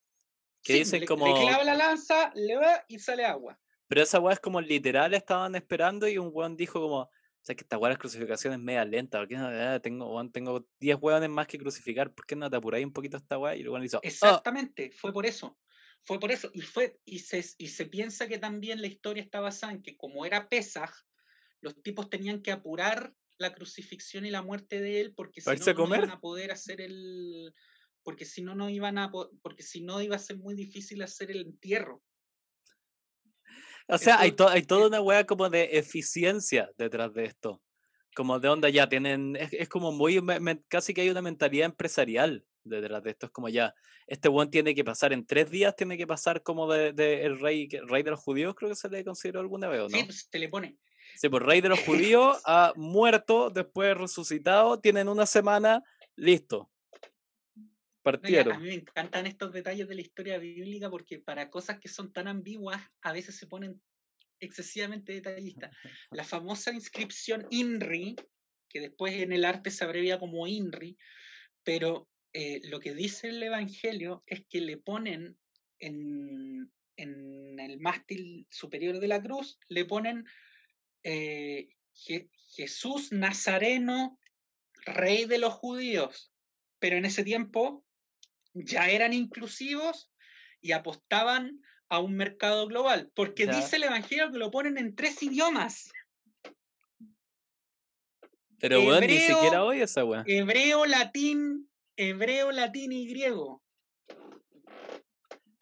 Que sí, dicen le, como. Le clava la lanza, le va y sale agua. Pero esa weá es como literal, estaban esperando y un weón dijo como o sea, que esta weá las crucificaciones media lenta. porque no, tengo, tengo 10 hueones más que crucificar. ¿Por qué no te apuráis un poquito esta weá? Y luego hizo. ¡ah! Exactamente, fue por eso. Fue por eso. Y, fue, y, se, y se piensa que también la historia está basada en que, como era Pesaj, los tipos tenían que apurar la crucifixión y la muerte de él porque si no, no iban a poder hacer el porque si no no iban a porque si no iba a ser muy difícil hacer el entierro o sea, hay, hay toda una wea como de eficiencia detrás de esto. Como de onda ya tienen, es, como muy, casi que hay una mentalidad empresarial detrás de esto. Es como ya, este buen tiene que pasar en tres días, tiene que pasar como de, el rey, rey de los judíos, creo que se le consideró alguna vez, ¿no? Sí, pues se le pone. Sí, pues rey de los judíos ha muerto, después resucitado, tienen una semana, listo. Partieron. a mí me encantan estos detalles de la historia bíblica porque para cosas que son tan ambiguas a veces se ponen excesivamente detallistas. La famosa inscripción INRI, que después en el arte se abrevia como INRI, pero eh, lo que dice el Evangelio es que le ponen en, en el mástil superior de la cruz, le ponen eh, Jesús Nazareno, rey de los judíos. Pero en ese tiempo ya eran inclusivos y apostaban a un mercado global, porque dice el Evangelio que lo ponen en tres idiomas. Pero bueno, ni siquiera hoy esa weá. Hebreo, latín hebreo, latín y griego.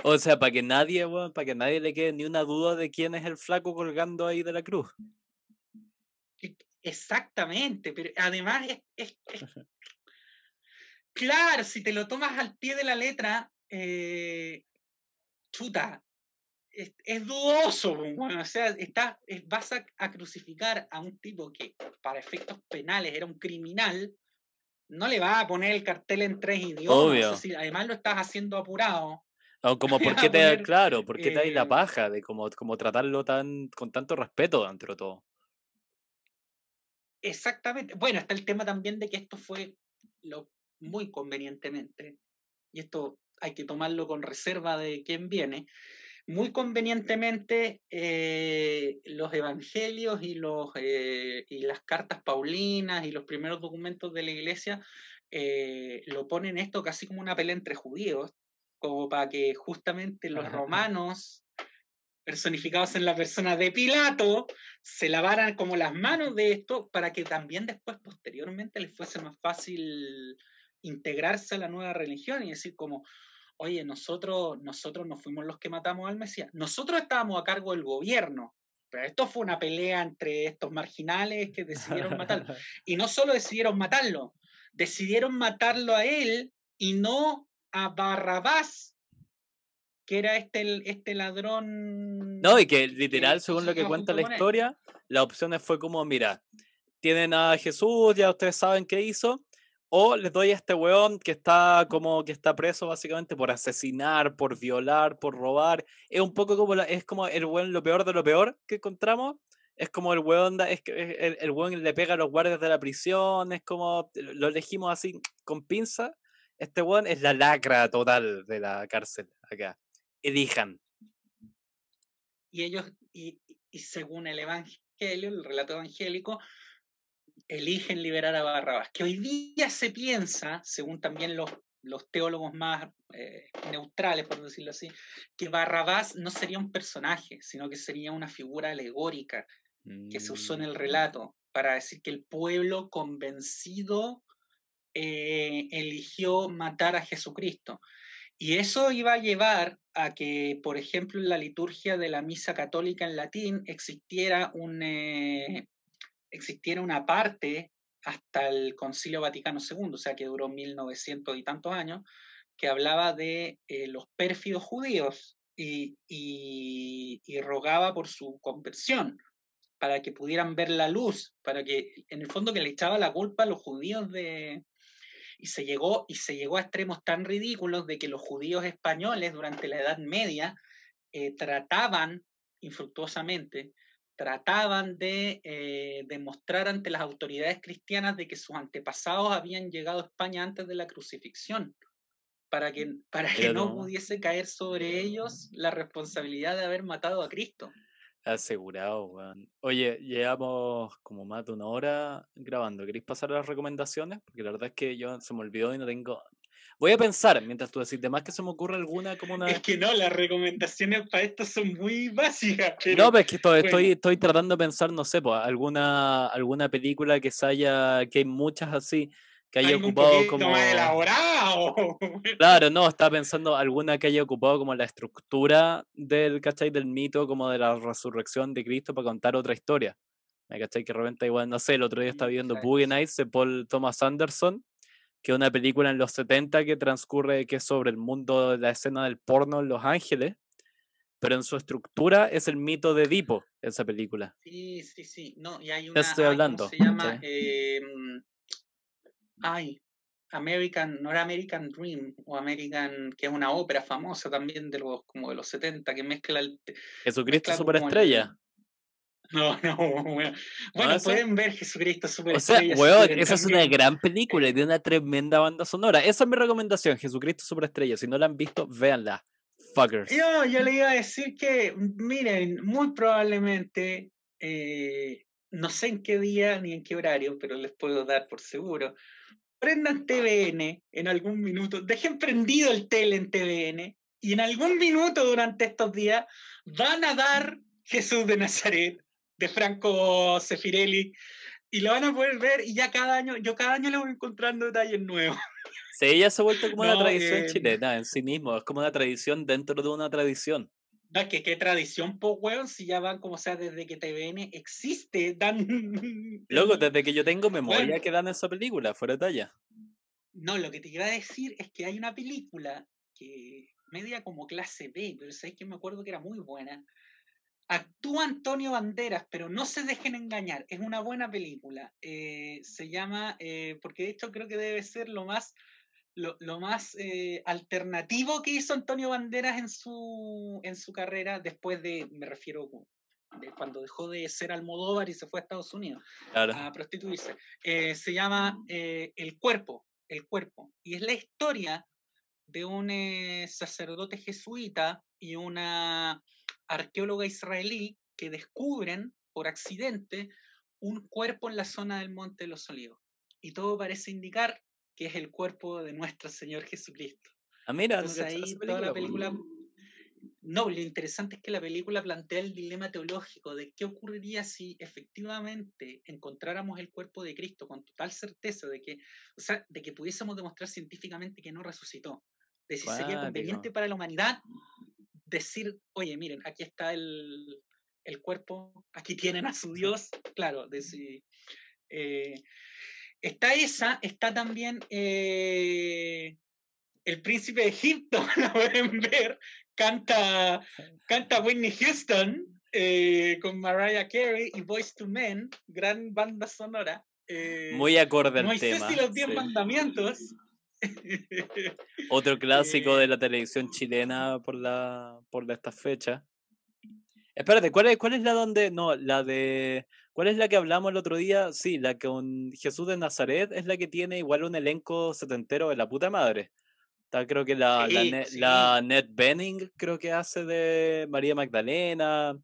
O sea, para que nadie, weón, para que nadie le quede ni una duda de quién es el flaco colgando ahí de la cruz. Exactamente, pero además es, claro, si te lo tomas al pie de la letra, eh, chuta, es, dudoso, bueno, o sea, está, vas a, crucificar a un tipo que para efectos penales era un criminal, no le vas a poner el cartel en tres idiomas, además lo estás haciendo apurado. Como, ¿por qué te, claro, ¿por qué te hay la eh paja de como, como tratarlo tan, con tanto respeto dentro de todo? Exactamente. Bueno, está el tema también de que esto fue lo, muy convenientemente, y esto hay que tomarlo con reserva de quién viene, muy convenientemente eh, los evangelios y, los, eh, y las cartas paulinas y los primeros documentos de la iglesia eh, lo ponen esto casi como una pelea entre judíos, como para que justamente los romanos, personificados en la persona de Pilato, se lavaran como las manos de esto para que también después, posteriormente, les fuese más fácil integrarse a la nueva religión y decir como, oye, nosotros, nosotros no fuimos los que matamos al Mesías, nosotros estábamos a cargo del gobierno, pero esto fue una pelea entre estos marginales que decidieron matarlo. Y no solo decidieron matarlo, decidieron matarlo a él y no a Barrabás, que era este, este ladrón. No, y que literal, según lo que cuenta la historia, la opción fue como, mira, tienen a Jesús, ya ustedes saben qué hizo, o les doy a este weón que está como que está preso básicamente por asesinar, por violar, por robar. Es un poco como es como el weón lo peor de lo peor que encontramos. Es como el weón es que el, el weón le pega a los guardias de la prisión, es como lo elegimos así con pinza. Este weón es la lacra total de la cárcel acá. Elijan. Y ellos, y, y según el evangelio, el relato evangélico, eligen liberar a Barrabás, que hoy día se piensa, según también los, los teólogos más eh, neutrales, por decirlo así, que Barrabás no sería un personaje, sino que sería una figura alegórica que se usó en el mm. relato para decir que el pueblo convencido eh, eligió matar a Jesucristo. Y eso iba a llevar a que, por ejemplo, en la liturgia de la misa católica en latín existiera un, eh, existiera una parte hasta el Concilio Vaticano II, o sea que duró 1900 y tantos años, que hablaba de eh, los pérfidos judíos y, rogaba por su conversión, para que pudieran ver la luz, para que en el fondo que le echaba la culpa a los judíos de... Y se llegó, y se llegó a extremos tan ridículos de que los judíos españoles durante la Edad Media eh, trataban infructuosamente trataban de eh, demostrar ante las autoridades cristianas de que sus antepasados habían llegado a España antes de la crucifixión, para que, para que no pudiese caer sobre ellos la responsabilidad de haber matado a Cristo. Asegurado, weón. Oye, llevamos como más de una hora grabando. ¿Queréis pasar a las recomendaciones? Porque la verdad es que yo se me olvidó y no tengo Voy a pensar mientras tú decís, más que se me ocurre alguna como una. Es que no, las recomendaciones para esto son muy básicas. no, pero es que estoy, estoy, tratando de pensar, no sé, pues, alguna, alguna película que se haya, que hay muchas así, que haya ocupado como. Más elaborado. Claro, no, estaba pensando alguna que haya ocupado como la estructura del, ¿cachai? Del mito, como de la resurrección de Cristo para contar otra historia. ¿Me cachai? Que de repente igual, no sé, el otro día estaba viendo Boogie Nights de Paul Thomas Anderson que es una película en los 70 que transcurre, que es sobre el mundo de la escena del porno en Los Ángeles, pero en su estructura es el mito de Edipo, esa película. Sí, sí, sí. No, y hay una, estoy hablando. se llama, em, ay, American, no era American Dream, o American, que es una ópera famosa también de los, como de los 70, que mezcla el... Jesucristo Superestrella. No, no, bueno. Bueno, pueden ver Jesucristo Super O sea, weón, esa es una gran película y de una tremenda banda sonora. Esa es mi recomendación, Jesucristo Superestrella. Si no la han visto, véanla. Fuckers. Yo, yo le iba a decir que, miren, muy probablemente, eh, no sé en qué día ni en qué horario, pero les puedo dar por seguro. Prendan TVN en algún minuto, dejen prendido el tele en TVN y en algún minuto durante estos días van a dar Jesús de Nazaret de Franco Sefirelli y lo van a poder ver y ya cada año, yo cada año le voy encontrando detalles nuevos. Sí, ella se ha vuelto como una No, tradición em, chilena en sí mismo, es como una tradición dentro de una tradición. No, es que qué tradición, po, weón, si ya van como sea desde que TVN existe, dan... El- desde que yo tengo memoria Bueno. que dan esa película, fuera de talla. No, lo que te iba a decir es que hay una película que media como clase B, pero sabes que me acuerdo que era muy buena. Actúa Antonio Banderas, pero no se dejen engañar, es una buena película. Eh, se llama, eh, porque de hecho creo que debe ser lo más, lo, lo más eh, alternativo que hizo Antonio Banderas en su, en su carrera después de, me refiero, de cuando dejó de ser Almodóvar y se fue a Estados Unidos Claro. a prostituirse. Se llama El Cuerpo, El Cuerpo. Y es la historia de un sacerdote jesuita y una arqueóloga israelí que descubren por accidente un cuerpo en la zona del Monte de los Olivos. Y todo parece indicar que es el cuerpo de nuestro Señor Jesucristo. Ah, mira, no Entonces cachaba ahí esa toda la película, po. película... No, lo interesante es que la película plantea el dilema teológico de qué ocurriría si efectivamente encontráramos el cuerpo de Cristo con total certeza de que, o sea, de que pudiésemos demostrar científicamente que no resucitó, de si sería conveniente para la humanidad decir, oye, miren, aquí está el, el cuerpo, aquí tienen a su Dios, claro, de si, eh, está esa, está también eh, el príncipe de Egipto, la pueden ver, canta, canta Whitney Houston eh, con Mariah Carey y Boys to Men, gran banda sonora. eh, Muy acorde al Moisés tema. y los diez sí. mandamientos. Otro clásico de la televisión chilena por la por esta fecha. Espérate, ¿cuál es, ¿cuál es la donde? No, la de. ¿Cuál es la que hablamos el otro día? Sí, la con Jesús de Nazaret es la que tiene igual un elenco setentero de la puta madre. Está, creo que la, la, Sí, Ne- sí. la Ned Benning creo que hace de María Magdalena.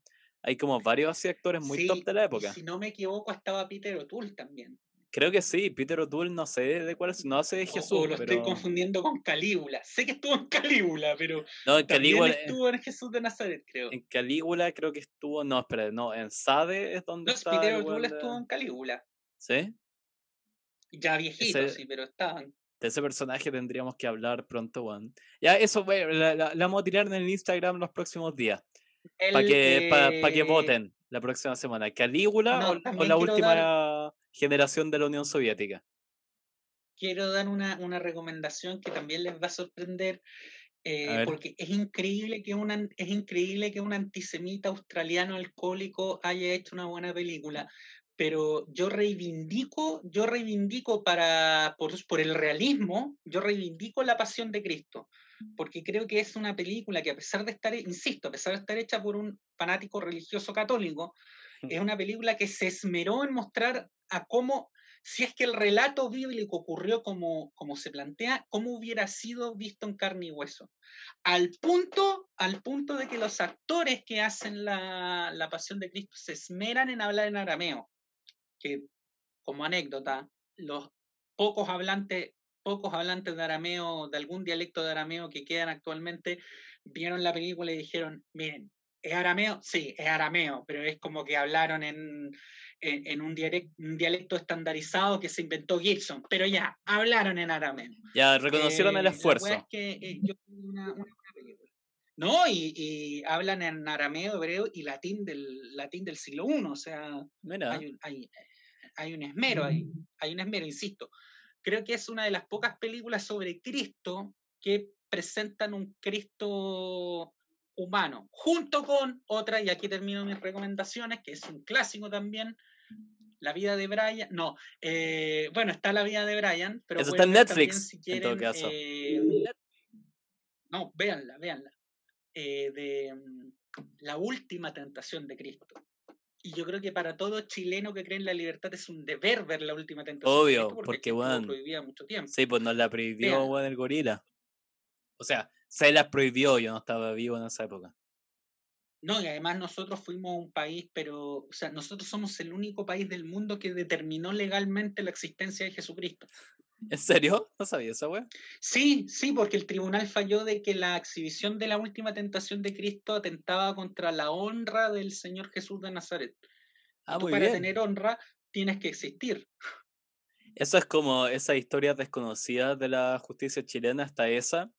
Hay como varios así actores muy Sí, top de la época. si no me equivoco, estaba Peter O'Toole también. Creo que sí, Peter O'Toole no sé de cuál es, no hace de Jesús, o lo pero... estoy confundiendo con Calígula. Sé que estuvo en Calígula, pero No, en Calígula, estuvo en Jesús de Nazaret, creo. en Calígula creo que estuvo, no, espera, no, en Sade es donde No, está Peter O'Toole de- estuvo en Calígula. ¿Sí? Ya viejito, Ese- sí, pero estaban. De ese personaje tendríamos que hablar pronto, weón. Ya, eso, la, la- la vamos a tirar en el Instagram los próximos días. Para que, pa- pa que eh, voten la próxima semana. ¿Calígula no, o- o, la última dar- generación de la Unión Soviética? quiero dar una, una recomendación que también les va a sorprender, eh, A porque es increíble, que un, an- es increíble que un antisemita australiano alcohólico haya hecho una buena película, pero yo reivindico, yo reivindico para, por, por el realismo, yo reivindico la pasión de Cristo, porque creo que es una película que a pesar de estar, insisto, a pesar de estar hecha por un fanático religioso católico, es una película que se esmeró en mostrar a cómo, si es que el relato bíblico ocurrió como, como se plantea, cómo hubiera sido visto en carne y hueso. Al punto, al punto de que los actores que hacen la, la pasión de Cristo se esmeran en hablar en arameo, que como anécdota, los pocos hablantes, pocos hablantes de arameo, de algún dialecto de arameo que quedan actualmente, vieron la película y dijeron, miren, ¿Es arameo? Sí, es arameo, pero es como que hablaron en, en, en un, dialecto, un, dialecto, estandarizado que se inventó Gibson, pero ya, hablaron en arameo. Ya, reconocieron eh, el esfuerzo. Es que, eh, yo una, una, película. No, y, y, hablan en arameo, hebreo y latín del, latín del siglo I, o sea, Mira. Hay, un, hay, hay un esmero ahí, hay un esmero, insisto. Creo que es una de las pocas películas sobre Cristo que presentan un Cristo humano, junto con otra, y aquí termino mis recomendaciones, que es un clásico también, La vida de Brian, no, eh, bueno, está La vida de Brian, pero eso está en Netflix, también, si quieren, en todo caso. Eh, no, véanla, véanla, eh, de um, La última tentación de Cristo. Y yo creo que para todo chileno que cree en la libertad es un deber ver la última tentación. Obvio, porque, porque bueno, prohibida mucho tiempo. Sí, pues nos la prohibió Vean. bueno, el gorila. O sea, se las prohibió, yo no estaba vivo en esa época. No, y además nosotros fuimos un país, pero, o sea, nosotros somos el único país del mundo que determinó legalmente la existencia de Jesucristo. ¿En serio? ¿No sabía esa wea? Sí, sí, porque el tribunal falló de que la exhibición de la última tentación de Cristo atentaba contra la honra del Señor Jesús de Nazaret. Ah, Tú muy para bien. tener honra tienes que existir. Eso es como esas historias desconocidas de la justicia chilena, hasta esa,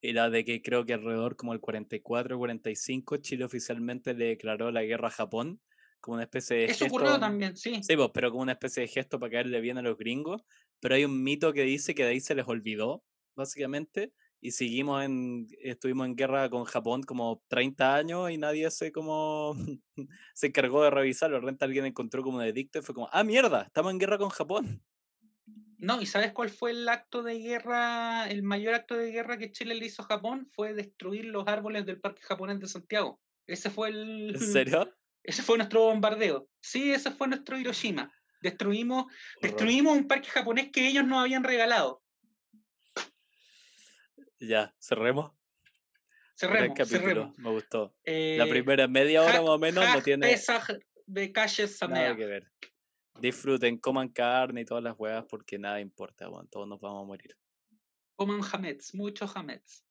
y la de que creo que alrededor como el 44 45 Chile oficialmente le declaró la guerra a Japón como una especie de Eso gesto. ocurrió también, sí. Sí, pues, pero como una especie de gesto para caerle bien a los gringos. Pero hay un mito que dice que de ahí se les olvidó, básicamente, y seguimos en, estuvimos en guerra con Japón como 30 años y nadie se como se encargó de revisarlo. De repente alguien encontró como un edicto y fue como, ah, mierda, estamos en guerra con Japón. No, ¿y sabes cuál fue el acto de guerra, el mayor acto de guerra que Chile le hizo a Japón? Fue destruir los árboles del Parque Japonés de Santiago. Ese fue el... ¿En serio? Ese fue nuestro bombardeo. Sí, ese fue nuestro Hiroshima. Destruimos, Horror. destruimos un parque japonés que ellos nos habían regalado. Ya, cerremos. Gran Cerremos, capítulo, cerremos. me gustó. La Eh, primera media hora más o menos no tiene de Calle nada Samea. que ver. Disfruten, coman carne y todas las huevas porque nada importa, weón, todos nos vamos a morir. Coman hametz, mucho hametz.